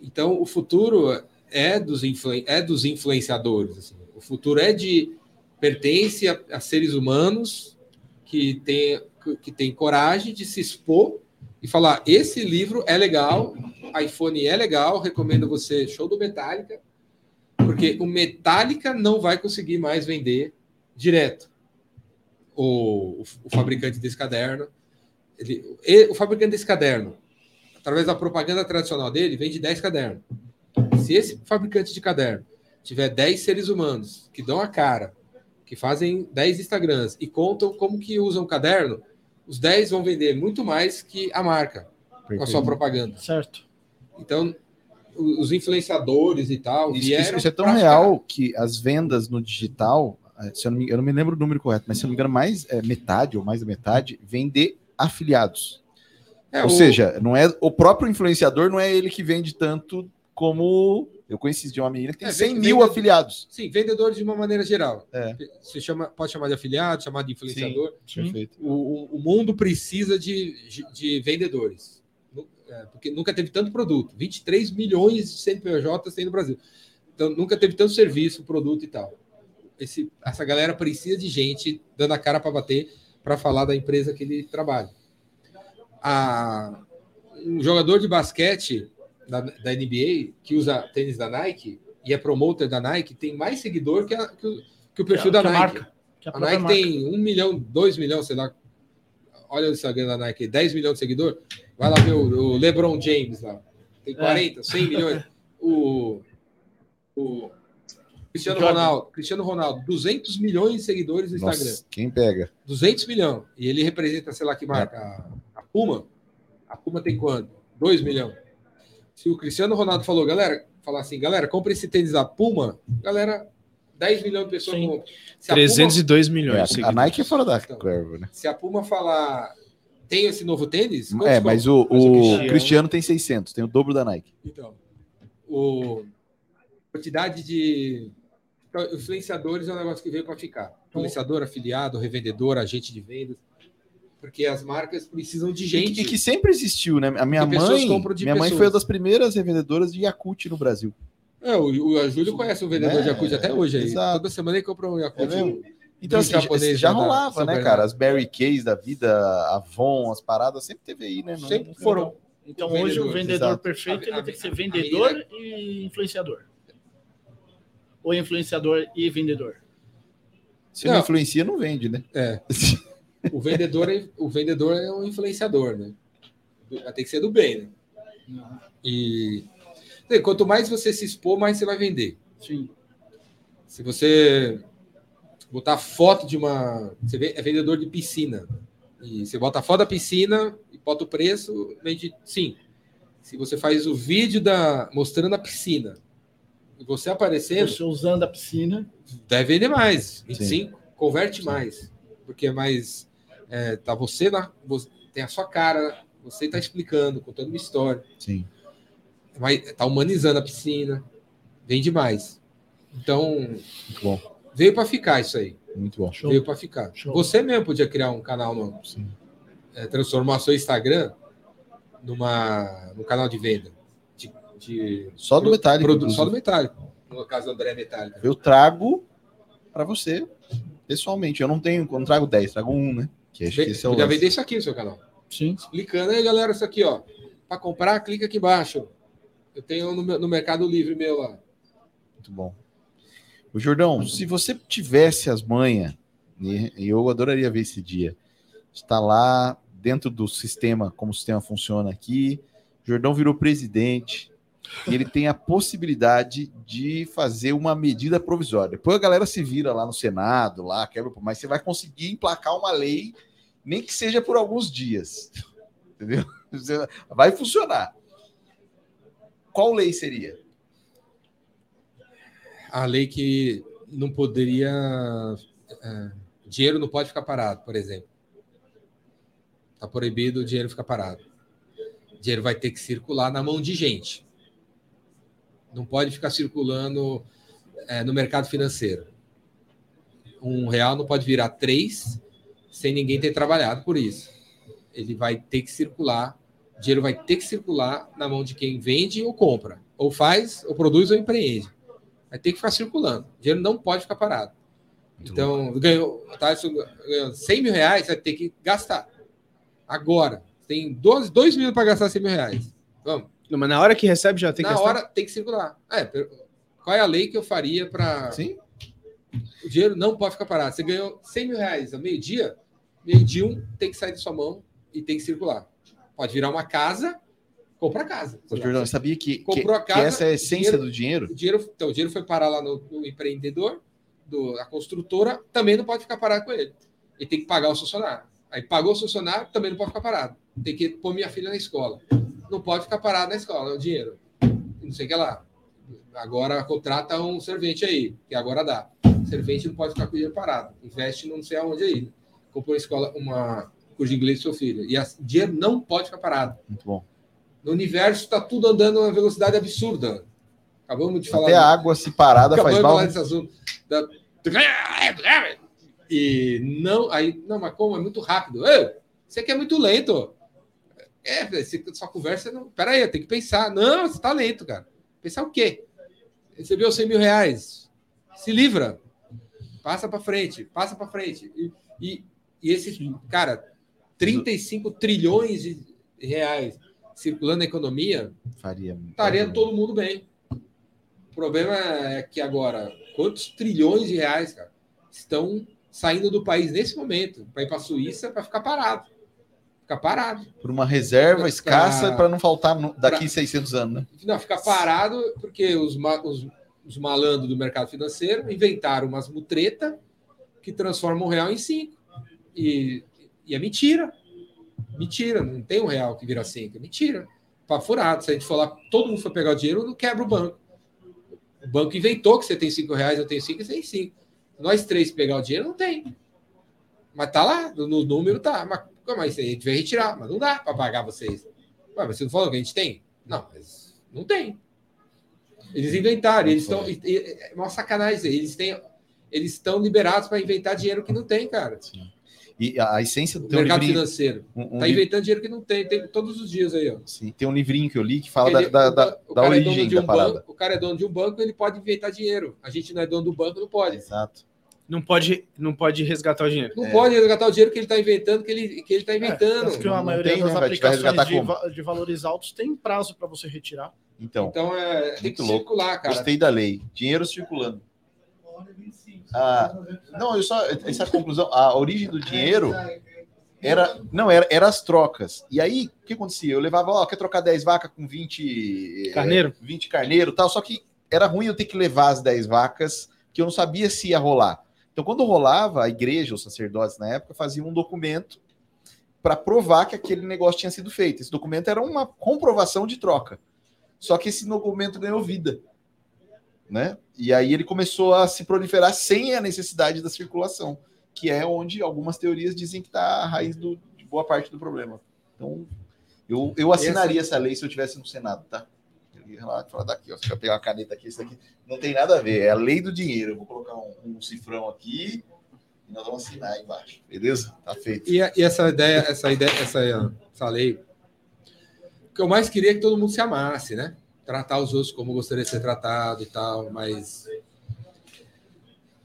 Então, o futuro é dos, influen- é dos influenciadores. assim. O futuro é de pertence a, a seres humanos que têm que tem coragem de se expor e falar: esse livro é legal, iPhone é legal, recomendo você, show do Metallica, porque o Metallica não vai conseguir mais vender direto. O, o fabricante desse caderno, ele, e- o fabricante desse caderno, através da propaganda tradicional dele, vende 10 cadernos. Se esse fabricante de caderno tiver 10 seres humanos que dão a cara, que fazem 10 Instagrams e contam como que usam o caderno, os 10 vão vender muito mais que a marca com a sua propaganda. Certo? Então, os influenciadores e tal Isso, vieram isso- isso é tão real que as vendas no digital, eh, se eu, não me, eu não me lembro o número correto, mas se eu não me engano, mais é, metade ou mais da metade vem de afiliados. É, ou o- seja, não é o próprio influenciador, não é ele que vende tanto como eu conheci de uma menina que tem É, 100 vende- mil afiliados. sim, vendedor de uma maneira geral. É. Você chama, pode chamar de afiliado, chamar de influenciador. Perfeito. O, o- mundo precisa de, de vendedores. É, porque nunca teve tanto produto. 23 milhões de CNPJs tem no Brasil. Então, nunca teve tanto serviço, produto e tal. Esse, essa galera precisa de gente dando a cara para bater para falar da empresa que ele trabalha. A, um jogador de basquete da, da NBA que usa tênis da Nike e é promoter da Nike tem mais seguidor que, a- que o, que o perfil Que da Nike. marca, a A Nike marca. tem um milhão, dois milhões, sei lá. Olha o Instagram da Nike, 10 milhões de seguidor. Vai lá ver o, o LeBron James lá. Tem 40, 100 milhões. O, o Cristiano. Ronaldo, Cristiano Ronaldo, 200 milhões de seguidores no Instagram. Nossa, quem pega? 200 milhões. E ele representa, sei lá que marca, a, a Puma. A Puma tem quanto? 2 milhões. Se o Cristiano Ronaldo falou, galera, falar assim, galera, compre esse tênis da Puma, galera, 10 milhões de pessoas compram. Se a Puma 302 É, milhões. de a. Nike é fora da Então. curva, né? Se a Puma falar, tem esse novo tênis? É, mas o, Mas o o Cristiano- Cristiano tem 600, tem o dobro da Nike. Então, o quantidade de então, influenciadores é um negócio que veio para ficar. Influenciador, afiliado, revendedor, agente de vendas, porque as marcas precisam de E gente. que, e que sempre existiu, né? A minha Que mãe, minha mãe pessoas. foi uma das primeiras revendedoras de Yakult no Brasil. É, o, o a Júlio conhece um vendedor É, de Yakult até hoje aí. exato. Toda semana ele compra um Yakult. É mesmo? Então, assim, já, japonês já rolava, né, cara? As Berry Case da vida, Avon, as paradas, sempre teve aí, né? Sempre foram. Então hoje o vendedor, exato. perfeito A- a- ele tem que ser a- a vendedor menina- e influenciador. Ou influenciador e vendedor. Se não Não. influencia, não vende, né? É. O vendedor é, o vendedor é um influenciador, né? Vai ter que ser do bem, né? E quanto mais você se expor, mais você vai vender. Sim. Se você botar foto de uma. Você é vendedor de piscina. E você bota a foto da piscina e bota o preço, vende sim. Se você faz o vídeo da mostrando a piscina você aparecendo, Você usando a piscina. deve vender mais. 25, converte mais. Porque é mais. É, tá você na. você- tem a sua cara Você está explicando, contando uma história. Sim. Vai, tá humanizando a piscina. Vende mais. Então, Muito bom. veio para ficar isso aí. Muito bom. Show. Veio para ficar. Show. Você mesmo podia criar um canal no, Sim. é, transformar seu Instagram numa num canal de venda de, Só do metálico. produto só do metálico. No caso do André Metálico. Eu trago para você, pessoalmente. Eu não tenho, eu não trago 10, trago um, né? Que acho que esse é o lance. vender isso aqui no seu canal. Sim. Explicando aí, galera, isso aqui, ó. Para comprar, clica aqui embaixo. Eu tenho no, no Mercado Livre meu lá. Muito bom. O Jordão, se você tivesse as manhas, e eu adoraria ver esse dia, está lá dentro do sistema, como o sistema funciona aqui, Jordão virou presidente e ele tem a possibilidade de fazer uma medida provisória. Depois a galera se vira lá no Senado, lá quebra, mas você vai conseguir emplacar uma lei, nem que seja por alguns dias. Entendeu? Vai funcionar. Qual lei seria? A lei que não poderia. é, dinheiro não pode ficar parado, por exemplo. Está proibido o dinheiro ficar parado. O dinheiro vai ter que circular na mão de gente. Não pode ficar circulando é, no mercado financeiro. Um real não pode virar três sem ninguém ter trabalhado por isso. Ele vai ter que circular, o dinheiro vai ter que circular na mão de quem vende ou compra, ou faz, ou produz ou empreende. Vai ter que ficar circulando. O dinheiro não pode ficar parado. Então, ganhou, Tyson ganhou 100 mil reais, vai ter que gastar. Agora. Tem 12, 2 mil para gastar 100 mil reais. Vamos. Não, mas na hora que recebe já tem Na que gastar? hora tem que circular. É, qual é a lei que eu faria para. Sim? O dinheiro não pode ficar parado. Você ganhou 100 mil reais ao meio-dia, meio-dia um tem que sair da sua mão e tem que circular. Pode virar uma casa, compra a casa. Ô, Jordão, sabia que, que, Comprou a que casa, essa é a essência dinheiro- do dinheiro? O dinheiro, então, o dinheiro foi parar lá no, no empreendedor, do, a construtora, também não pode ficar parado com ele. Ele tem que pagar o funcionário. Aí pagou o funcionário, também não pode ficar parado. Tem que pôr minha filha na escola. Não pode ficar parado na escola, é o dinheiro. Não sei o que lá. Agora contrata um servente aí, que agora dá. Servente não pode ficar com o dinheiro parado. Investe não sei aonde aí. Comprou uma escola, uma curso de inglês do seu filho. E o dinheiro não pode ficar parado. Muito bom. No universo está tudo andando a uma velocidade absurda. Acabamos de falar. Até a água se parada Acabamos faz de mal. falar desse assunto. Da- E não, aí, não, mas como? É muito rápido. Ei, você aqui é muito lento. É, você, sua conversa não. Pera aí, tem que pensar. Não, você tá lento, cara. Pensar o quê? Recebeu 100 mil reais. Se livra. Passa para frente, passa para frente. E, e, e esse, cara, 35 trilhões de reais circulando na economia, Faria. estaria todo mundo bem. O problema é que agora, quantos trilhões de reais, cara, estão saindo do país nesse momento para ir para a Suíça para ficar parado. Ficar parado. Por uma reserva Pra- escassa para não faltar daqui pra- 600 anos, né? Não, ficar parado porque os, ma- os, os malandros do mercado financeiro inventaram umas mutreta que transformam um real em cinco. E, e é mentira. Mentira, não tem um real que vira cinco. É mentira. Papo furado. Se a gente lá, todo mundo for pegar o dinheiro, não quebra o banco. O banco inventou que você tem cinco reais, eu tenho cinco, você tem cinco. Nós três pegar o dinheiro, não tem. Mas tá lá, no no número tá. Mas é isso aí? A gente vai retirar, mas não dá para pagar vocês. Ué, mas você não falou que a gente tem? Não, mas não tem. Eles inventaram, eles estão. É uma sacanagem. Eles têm. Eles estão liberados para inventar dinheiro que não tem, cara. E a, essência do O mercado livrinho, financeiro. um- um Tá inventando dinheiro que não tem. Tem todos os dias aí, ó. sim, tem um livrinho que eu li que fala Ele- da, da, o da, da é origem da um parada. banco, o cara é dono de um banco, ele pode inventar dinheiro. A gente não é dono do banco, não pode. Exato. Não pode, não pode resgatar o dinheiro. Não É. pode resgatar o dinheiro que ele está inventando, que ele que ele está inventando. Tanto que a não maioria tem, das né, aplicações de, como? de valores altos tem prazo para você retirar. Então, Então é, tem que Muito louco. circular, cara. gostei da lei. Dinheiro circulando. Ah, não, eu só essa conclusão, a origem do dinheiro era não era, era as trocas. E aí, o que acontecia? Eu levava, ó, quer trocar 10 vacas com 20 eh, Carneiro? 20 carneiro, tal, só que era ruim eu ter que levar as 10 vacas, que eu não sabia se ia rolar. Então, quando rolava, a igreja, os sacerdotes na época faziam um documento para provar que aquele negócio tinha sido feito. Esse documento era uma comprovação de troca. Só que esse documento ganhou vida. Né? E aí ele começou a se proliferar sem a necessidade da circulação, que é onde algumas teorias dizem que está a raiz do, de boa parte do problema. Então, Eu, eu assinaria essa lei se eu tivesse no Senado, tá? Lá e falar daqui, ó. Você vai pegar uma caneta aqui, isso daqui. Não tem nada a ver, é a lei do dinheiro. Eu vou colocar um, um cifrão aqui e nós vamos assinar aí embaixo. Beleza? Tá feito. E, a- e essa ideia, essa ideia, essa, essa lei, o que eu mais queria é que todo mundo se amasse, né? Tratar os outros como gostaria de ser tratado e tal, mas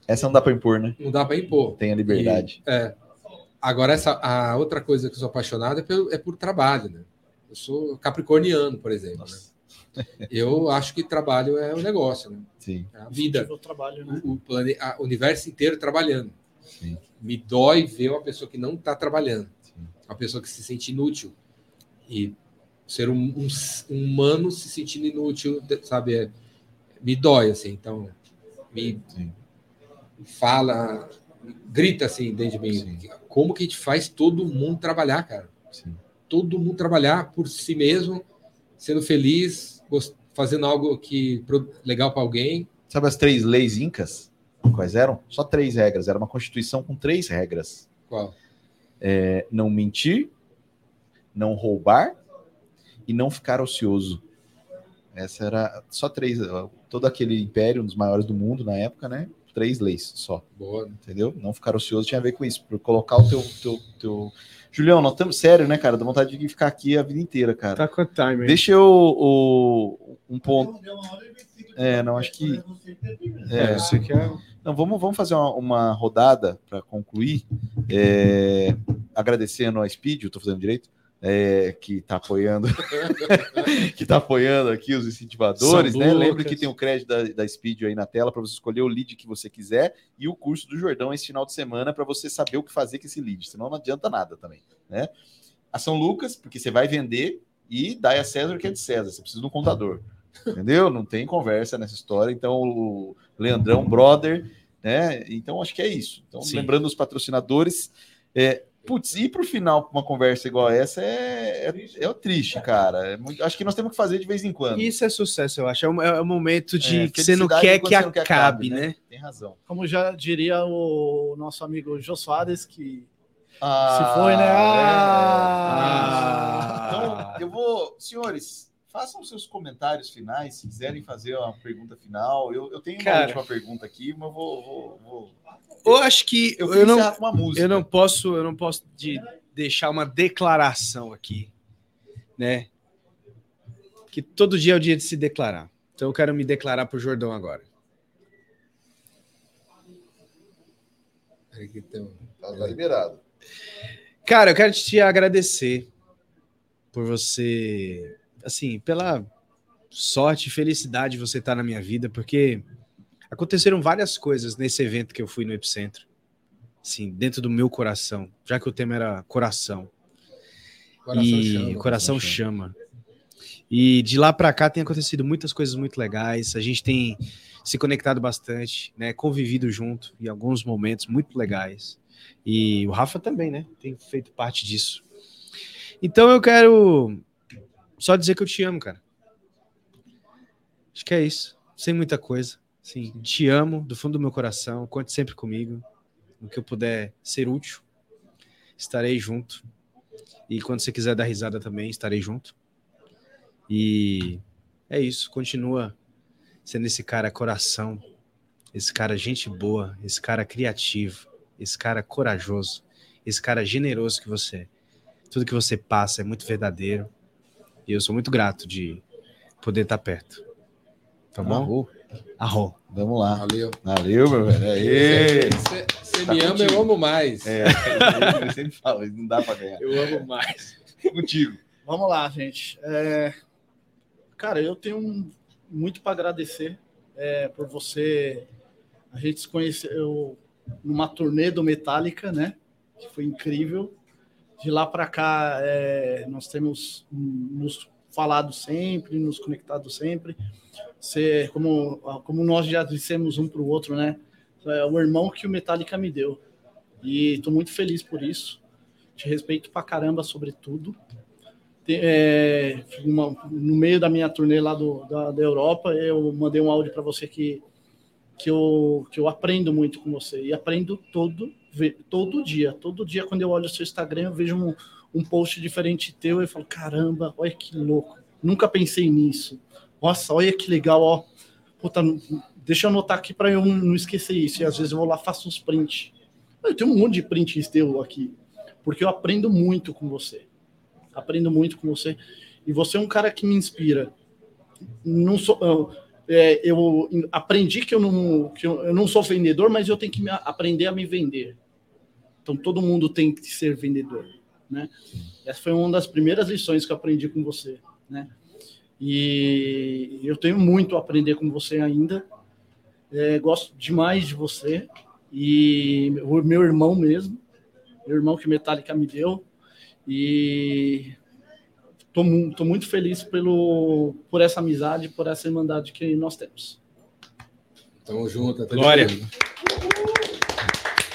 Essa não dá pra impor, né? não dá para impor. Tem a liberdade. É. Agora, essa, a outra coisa que eu sou apaixonado é, pelo, é por trabalho, né? Eu sou capricorniano, por exemplo. Né? Eu acho que trabalho é o negócio, né? Sim. É a vida. O trabalho, né? O, o, plane, o universo inteiro trabalhando. Sim. Me dói ver uma pessoa que não está trabalhando. Sim. Uma pessoa que se sente inútil. E ser um, um um humano se sentindo inútil, sabe? É- me dói, assim. Então, me Sim. fala, grita assim dentro de mim. Sim. Como que a gente faz todo mundo trabalhar, cara? Sim. Todo mundo trabalhar por si mesmo, sendo feliz, fazendo algo que legal para alguém. Sabe as três leis incas? Quais eram? Só três regras. Era uma constituição com três regras: Qual? É, não mentir, não roubar e não ficar ocioso. Essa era só três. Todo aquele império, um dos maiores do mundo na época, né? Três leis só. Boa. entendeu? Não ficar ocioso tinha a ver com isso, por colocar o teu, teu, teu... Julião, nós estamos sério, né, cara? Dá vontade de ficar aqui a vida inteira, cara. Tá com time. Deixa eu o, um ponto. É, não, acho que. É, É, você quer. não, vamos, vamos fazer uma, uma rodada para concluir. É, agradecendo a Speed, eu tô fazendo direito, é, que tá apoiando, que tá apoiando aqui os incentivadores, São né? Lucas. Lembre que tem o crédito da, da Speed aí na tela para você escolher o lead que você quiser e o curso do Jordão esse final de semana para você saber o que fazer com esse lead, senão não adianta nada também, né? A São Lucas, porque você vai vender e dá a César o que é de César, você precisa de um contador. Entendeu? Não tem conversa nessa história. Então, o Leandrão, brother, né? Então, acho que é isso. Então, Sim. lembrando os patrocinadores, é, putz, ir para o final com uma conversa igual essa é, é, é o triste, cara. É muito- acho que nós temos que fazer de vez em quando. Isso é sucesso, eu acho. É o, é o momento de É, que você não quer que você não quer que acabe, acabe, né? Tem razão. Como já diria o nosso amigo Jô Soares, que Ah, se foi, né? é. Ah! Então, eu vou, senhores, façam seus comentários finais, se quiserem fazer uma pergunta final. Eu, eu tenho uma Cara. última pergunta aqui, mas vou. vou, vou... Eu acho que Eu, eu, não, eu não posso, eu não posso de deixar uma declaração aqui, né? Que todo dia é o dia de se declarar. Então eu quero me declarar pro Jordão agora. Peraí que tem um- Tá, tá liberado. Cara, eu quero te agradecer por você, assim, pela sorte e felicidade de você estar na minha vida, porque aconteceram várias coisas nesse evento que eu fui no Epicentro, assim, dentro do meu coração, já que o tema era coração. Coração e chama. coração chama. E de lá pra cá tem acontecido muitas coisas muito legais. A gente tem se conectado bastante, né? Convivido junto em alguns momentos muito legais. E o Rafa também, né? Tem feito parte disso. Então eu quero só dizer que eu te amo, cara. Acho que é isso. Sem muita coisa. Sim, te amo do fundo do meu coração. Conte sempre comigo. No que eu puder ser útil, estarei junto. E quando você quiser dar risada também, estarei junto. E é isso. Continua sendo esse cara coração, esse cara gente boa, esse cara criativo, esse cara corajoso, esse cara generoso que você é. Tudo que você passa é muito verdadeiro. E eu sou muito grato de poder estar perto. Tá bom? Arro. Arro. Vamos lá. Valeu. Valeu, meu velho. Aê! Você você Tá me ama, contigo. eu amo mais. É, eu sempre falo, não dá pra ganhar. Eu amo mais. Contigo. Vamos lá, gente. É, Cara, eu tenho muito para agradecer é, por você. A gente se conheceu numa turnê do Metallica, né? Que foi incrível. De lá para cá, é, nós temos nos falado sempre, nos conectado sempre. Você, como, como nós já dissemos um para o outro, né? É o irmão que o Metallica me deu. E estou muito feliz por isso. Te respeito pra caramba sobre tudo. Tem- é, uma- no meio da minha turnê lá do, da, da Europa, eu mandei um áudio para você que, que, eu, que eu aprendo muito com você. E aprendo todo, todo dia. Todo dia, quando eu olho o seu Instagram, eu vejo um, um post diferente teu e falo, caramba, olha que louco, nunca pensei nisso. Nossa, olha que legal, ó. Puta, deixa eu anotar aqui para eu não esquecer isso. E às vezes eu vou lá faço uns prints. Eu tenho um monte de prints teu aqui, porque eu aprendo muito com você. Aprendo muito com você. E você é um cara que me inspira. Não sou, eu, é, eu aprendi que eu não, que eu, eu não sou vendedor, mas eu tenho que me, aprender a me vender. Então todo mundo tem que ser vendedor, né? Essa foi uma das primeiras lições que eu aprendi com você, né? E eu tenho muito a aprender com você ainda. É, gosto demais de você e o meu irmão mesmo, meu irmão que Metallica me deu. E tô, tô muito feliz pelo, por essa amizade, por essa irmandade que nós temos. Tamo junto. Até Glória. depois.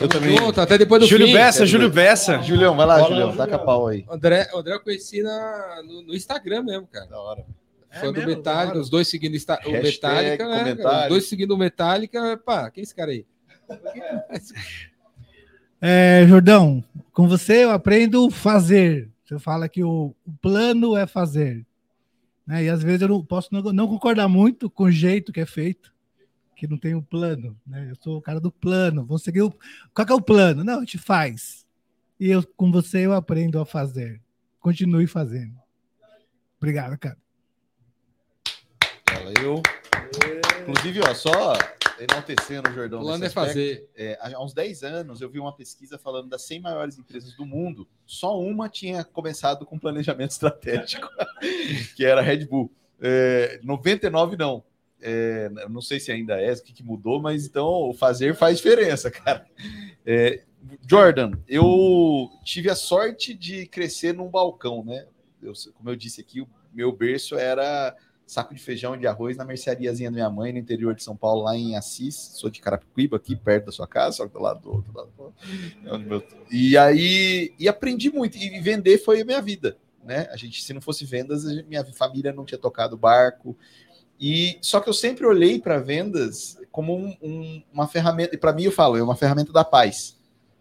Eu também. junto, até depois do Júlio fim. Bessa, Júlio Bessa. Julião, vai lá, Bora, Julião. Taca pau aí. André, André eu conheci na, no, no Instagram mesmo, cara. Da hora. É Fã do mesmo? Metallica, os dois seguindo esta- o Hashtag, Metallica, né? comentário. Os dois seguindo o Metallica. Pá, quem é esse cara aí? É, Jordão, com você eu aprendo fazer. Você fala que o, o plano é fazer. Né? E às vezes eu não posso não, não concordar muito com o jeito que é feito, que não tem o plano. Né? Eu sou o cara do plano. Vou seguir o. Qual que é o plano? Não, a gente faz. E eu, com você eu aprendo a fazer. Continue fazendo. Obrigado, cara. Valeu. Inclusive, ó, só enaltecendo o Jordão. O plano é fazer. é, há uns 10 anos eu vi uma pesquisa falando das 100 maiores empresas do mundo. Só uma tinha começado com planejamento estratégico, que era a Red Bull. É, 99 não. É, não sei se ainda é, o que, que mudou, mas então o fazer faz diferença, cara. É, Jordan, eu tive a sorte de crescer num balcão, né? Eu, como eu disse aqui, o meu berço era saco de feijão e de arroz na merceariazinha da minha mãe no interior de São Paulo, lá em Assis. Sou de Carapicuíba, aqui perto da sua casa, só que do lado do outro. do lado do outro. É meu- E aí, e aprendi muito. E vender foi a minha vida, né? A gente, se não fosse vendas, minha família não tinha tocado barco. E só que eu sempre olhei para vendas como um- um- uma ferramenta. E para mim eu falo, é uma ferramenta da paz.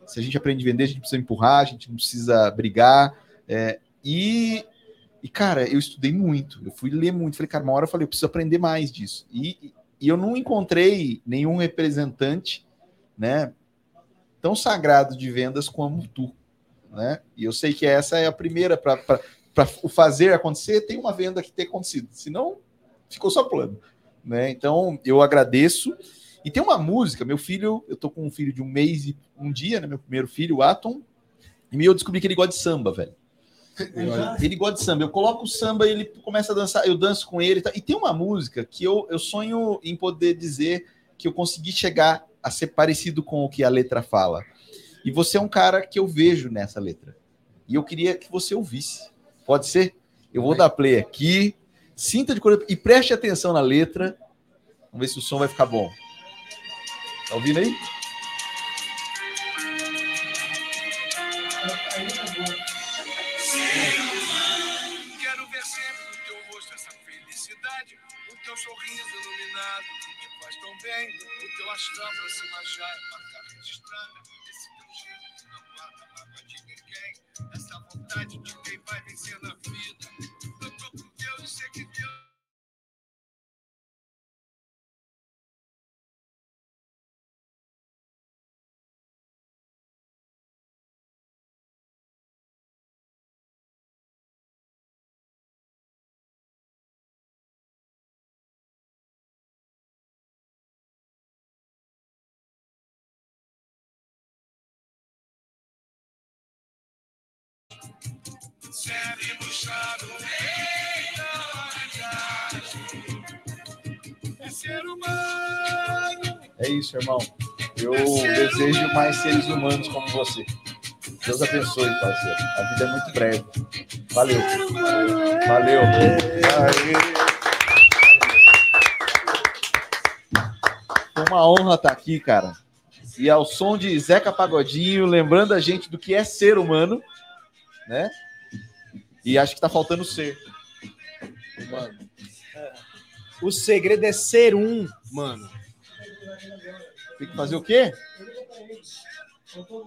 Se a gente aprende a vender, a gente precisa empurrar, a gente não precisa brigar. é, e e, cara, eu estudei muito, eu fui ler muito. Falei, cara, uma hora eu falei, eu preciso aprender mais disso. E, e eu não encontrei nenhum representante, né, tão sagrado de vendas como tu, né? E eu sei que essa é a primeira para o fazer acontecer, tem uma venda que tem acontecido. Senão, ficou só plano, né? Então, eu agradeço. E tem uma música, meu filho, eu tô com um filho de um mês e um dia, né, meu primeiro filho, o Atom, e eu descobri que ele gosta de samba, velho. Ele gosta de samba. Eu coloco o samba e ele começa a dançar, eu danço com ele. e tem uma música que eu, eu sonho em poder dizer que eu consegui chegar a ser parecido com o que a letra fala. E você é um cara que eu vejo nessa letra. E eu queria que você ouvisse. Pode ser? Eu vou dar play aqui. Sinta de coração e preste atenção na letra. Vamos ver se o som vai ficar bom. Tá ouvindo aí? Quero ver sempre no teu rosto essa felicidade, o teu sorriso iluminado que faz tão bem, o teu cima já é registrada. Esse não de ninguém, essa vontade de Sempre buscar o rei da É ser humano. É isso, irmão. Eu desejo mais seres humanos como você. Deus abençoe, parceiro. A vida é muito breve. Valeu. Valeu. Foi uma honra estar aqui, cara. E ao som de Zeca Pagodinho, lembrando a gente do que é ser humano, né? E acho que tá faltando ser. Mano, O segredo é ser um, mano. Tem que fazer o quê? Faltou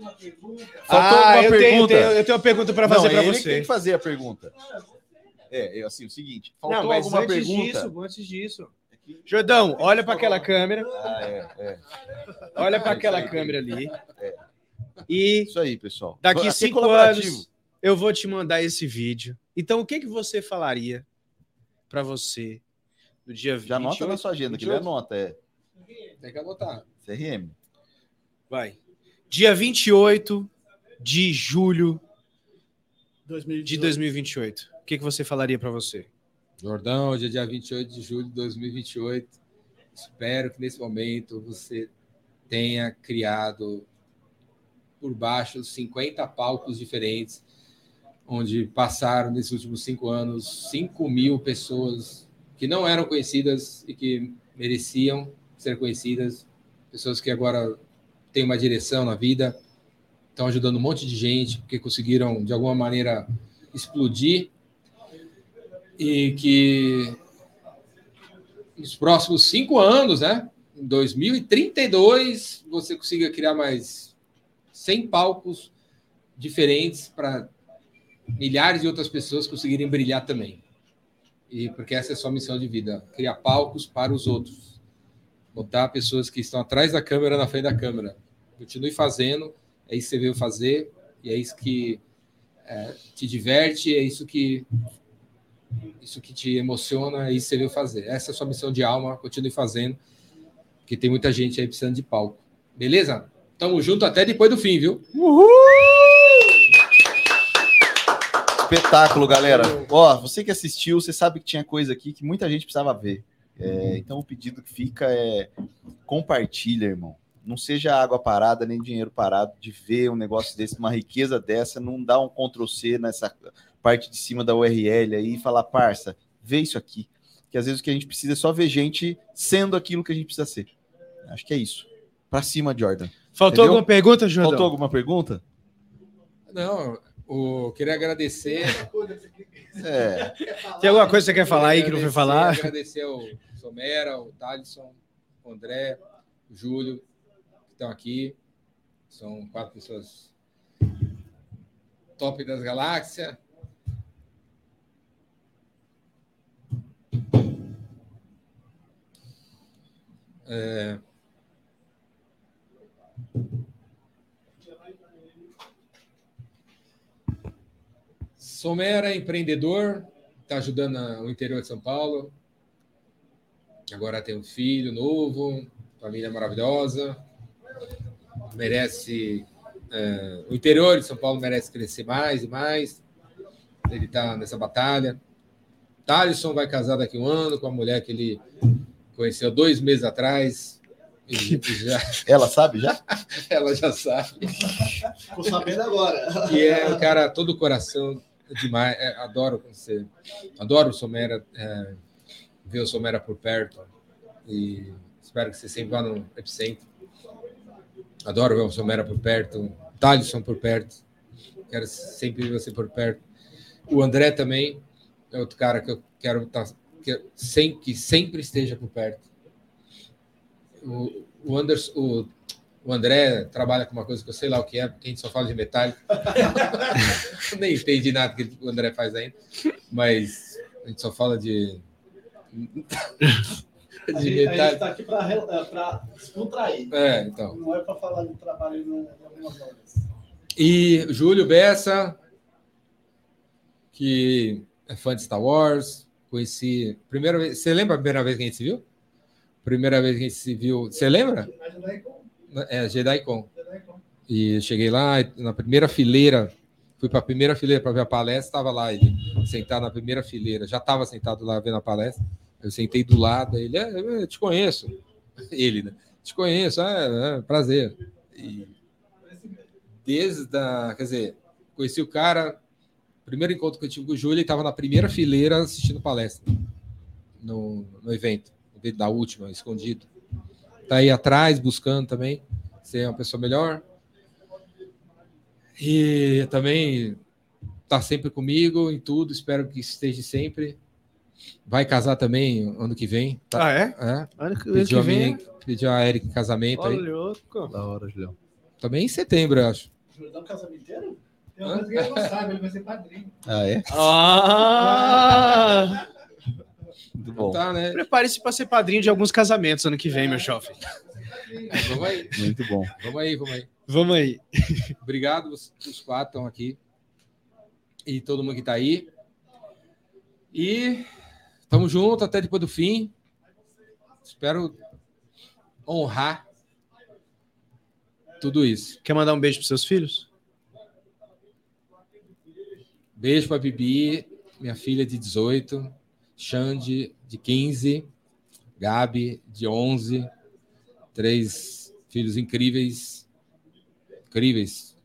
ah, alguma eu tenho, eu pergunta? tenho, eu tenho uma pergunta para fazer é para você. tem que fazer a pergunta. É, é assim, o seguinte. Faltou Não, mas alguma antes pergunta? disso, antes disso. Jordão, olha para aquela câmera, Ah, é, é. olha para É, aquela câmera ali. E Isso aí, pessoal. daqui Aqui é cinco anos eu vou te mandar esse vídeo. Então, o que que você falaria para você no dia 20? Já anota na sua agenda, que ele 28? anota, é Tem que anotar. CRM. Vai. Dia 28 de julho de 2018. 2028. O que que você falaria para você? Jordão, hoje é dia 28 de julho de 2028. Espero que nesse momento você tenha criado por baixo 50 palcos diferentes, onde passaram nesses últimos cinco anos 5 mil pessoas que não eram conhecidas e que mereciam ser conhecidas, pessoas que agora têm uma direção na vida, estão ajudando um monte de gente, porque conseguiram de alguma maneira explodir. E que nos próximos cinco anos, né, em 2032, você consiga criar mais 100 palcos diferentes para milhares de outras pessoas conseguirem brilhar também. E porque essa é a sua missão de vida, criar palcos para os outros. Botar pessoas que estão atrás da câmera na frente da câmera. Continue fazendo, é isso que você veio fazer, e é isso que é, te diverte, é isso que isso que te emociona, é isso que você veio fazer. Essa é a sua missão de alma, continue fazendo, porque tem muita gente aí precisando de palco. Beleza? Tamo junto até depois do fim, viu? Espetáculo, galera. Ó, você que assistiu, você sabe que tinha coisa aqui que muita gente precisava ver. É, então o pedido que fica é compartilha, irmão. Não seja água parada nem dinheiro parado de ver um negócio desse, uma riqueza dessa, não dá um Ctrl C nessa parte de cima da URL aí e falar, parça, vê isso aqui. Que às vezes o que a gente precisa é só ver gente sendo aquilo que a gente precisa ser. Acho que é isso. Pra cima, Jordan. Faltou Entendeu? alguma pergunta, Jordão? Faltou alguma pergunta? Não, o, queria agradecer. É. Tem alguma coisa que você quer falar aí que não foi falar? Agradecer ao Somera, o Thalisson, o André, o Júlio, que estão aqui. São quatro pessoas top das galáxias. É, Somera é empreendedor, está ajudando o interior de São Paulo. Agora tem um filho novo, família maravilhosa. Merece. é, o interior de São Paulo merece crescer mais e mais. Ele está nessa batalha. Thalisson vai casar daqui a um ano com a mulher que ele conheceu dois meses atrás. Já, Ela sabe já? ela já sabe. Ficou sabendo agora. E é um cara todo coração demais. É, adoro você. Adoro o Somera, é, ver o Somera por perto. E espero que você sempre vá no epicentro. Adoro ver o Somera por perto. Thalisson por perto. Quero sempre ver você por perto. O André também é outro cara que eu quero estar. Que, sem, que sempre esteja por perto. O, o Anderson. O, o André trabalha com uma coisa que eu sei lá o que é, porque a gente só fala de metálico. Nem entendi nada que o André faz ainda, mas a gente só fala de. De a gente metálico. tá aqui para descontrair. É, então. Não é para falar de trabalho em algumas horas. E Júlio Bessa, que é fã de Star Wars, conheci. Primeira vez. Você lembra a primeira vez que a gente se viu? Primeira vez que a gente se viu. Você lembra? É, JediCon. E cheguei lá, na primeira fileira, fui para a primeira fileira para ver a palestra, estava lá ele sentado na primeira fileira, já estava sentado lá vendo a palestra. Eu sentei do lado, ele, é, eu te conheço. Ele, né? Te conheço, é, é prazer. E desde a, quer dizer, conheci o cara, primeiro encontro que eu tive com o Júlio, ele estava na primeira fileira assistindo palestra no, no evento da última, escondido. Tá aí atrás, buscando também ser uma pessoa melhor. E também tá sempre comigo em tudo, espero que esteja sempre. Vai casar também ano que vem. Tá, Ah, é? é. Ano que, ano Pediu, que a vem. minha, pediu a Eric em casamento aí. Olha, louco. Da hora, Julião. Também em setembro, eu acho. Jordão casamenteiro? Tem uma coisa que ele não sabe, ele vai ser padrinho. Ah, é? Ah! Muito bom. Tá, né? Prepare-se para ser padrinho de alguns casamentos ano que vem, meu jovem. Vamos aí, Muito bom. vamos aí, vamos aí. Vamos aí. Obrigado, os, os quatro estão aqui. E todo mundo que tá aí. E tamo junto até depois do fim. Espero honrar tudo isso. Quer mandar um beijo para seus filhos? Beijo pra Bibi, minha filha de 18, Xande de 15, Gabi de 11, três filhos incríveis. Incríveis.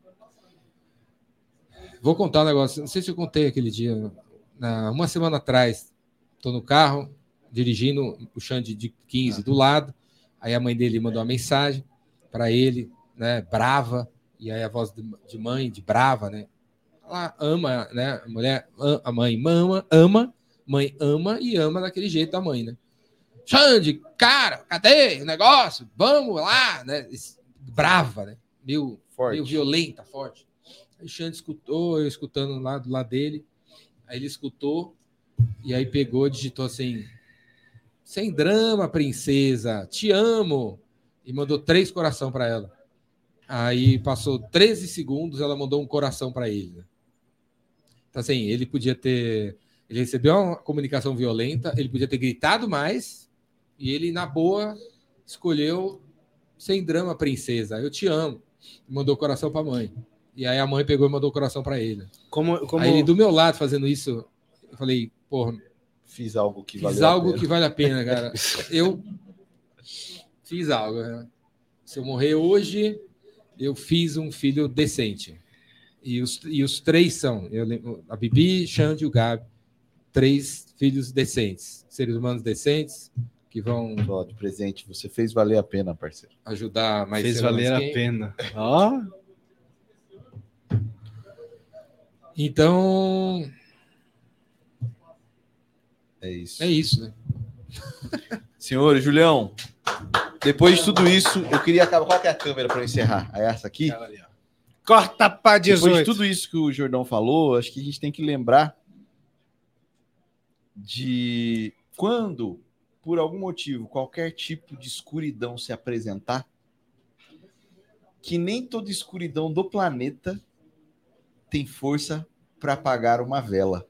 Vou contar um negócio, não sei se eu contei aquele dia, uma semana atrás, tô no carro, dirigindo o Xande de 15 do lado, aí a mãe dele mandou uma mensagem para ele, né, brava, e aí a voz de mãe, de brava, né, ela ama, né? A mulher, a mãe mama, ama, mãe ama e ama daquele jeito da mãe, né? Xande, cara, cadê o negócio? Vamos lá, né? Brava, né? Meio, Forte. meio violenta, forte. Aí o Xande escutou, eu escutando lá do lado dele. Aí ele escutou e aí pegou, digitou assim: sem drama, princesa, te amo. E mandou três coração para ela. Aí passou 13 segundos, ela mandou um coração para ele. né? Então, assim, ele podia ter. Ele recebeu uma comunicação violenta, ele podia ter gritado mais, e ele, na boa, escolheu sem drama, princesa. Eu te amo. Mandou o coração para a mãe. E aí a mãe pegou e mandou o coração para ele. Como, como... Aí ele do meu lado fazendo isso, eu falei, porra, Fiz algo que fiz valeu a algo pena. que vale a pena, cara. Eu fiz algo. né? Se eu morrer hoje, eu fiz um filho decente. E os, e os três são, eu a Bibi, Xande e o Gabi, três filhos decentes, seres humanos decentes, que vão Ó, de presente, você fez valer a pena, parceiro. ajudar mais Fez valer a pena. Ó, Então, É isso. é isso, né? Senhor Julião, depois de tudo isso, eu queria acabar. Qual é a câmera para encerrar? É essa aqui? corta pra Depois 18. de tudo isso que o Jordão falou, acho que a gente tem que lembrar de quando, por algum motivo, qualquer tipo de escuridão se apresentar, que nem toda escuridão do planeta tem força para apagar uma vela.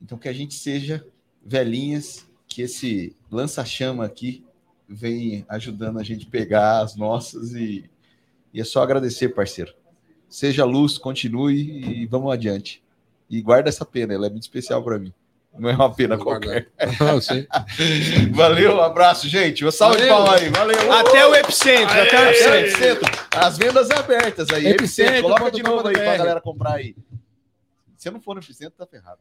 Então que a gente seja velhinhas, que esse lança-chama aqui vem ajudando a gente pegar as nossas e e é só agradecer, parceiro. Seja luz, continue e vamos adiante. E guarda essa pena, ela é muito especial para mim. Não é uma pena qualquer. Valeu, um abraço, gente. Uma salva de palmas aí. Valeu. Até o epicentro, até o Até o epicentro. epicentro. As vendas abertas aí. Epicentro. Epicentro, Coloca de novo aí pra galera comprar aí. Se eu não for no epicentro, tá ferrado.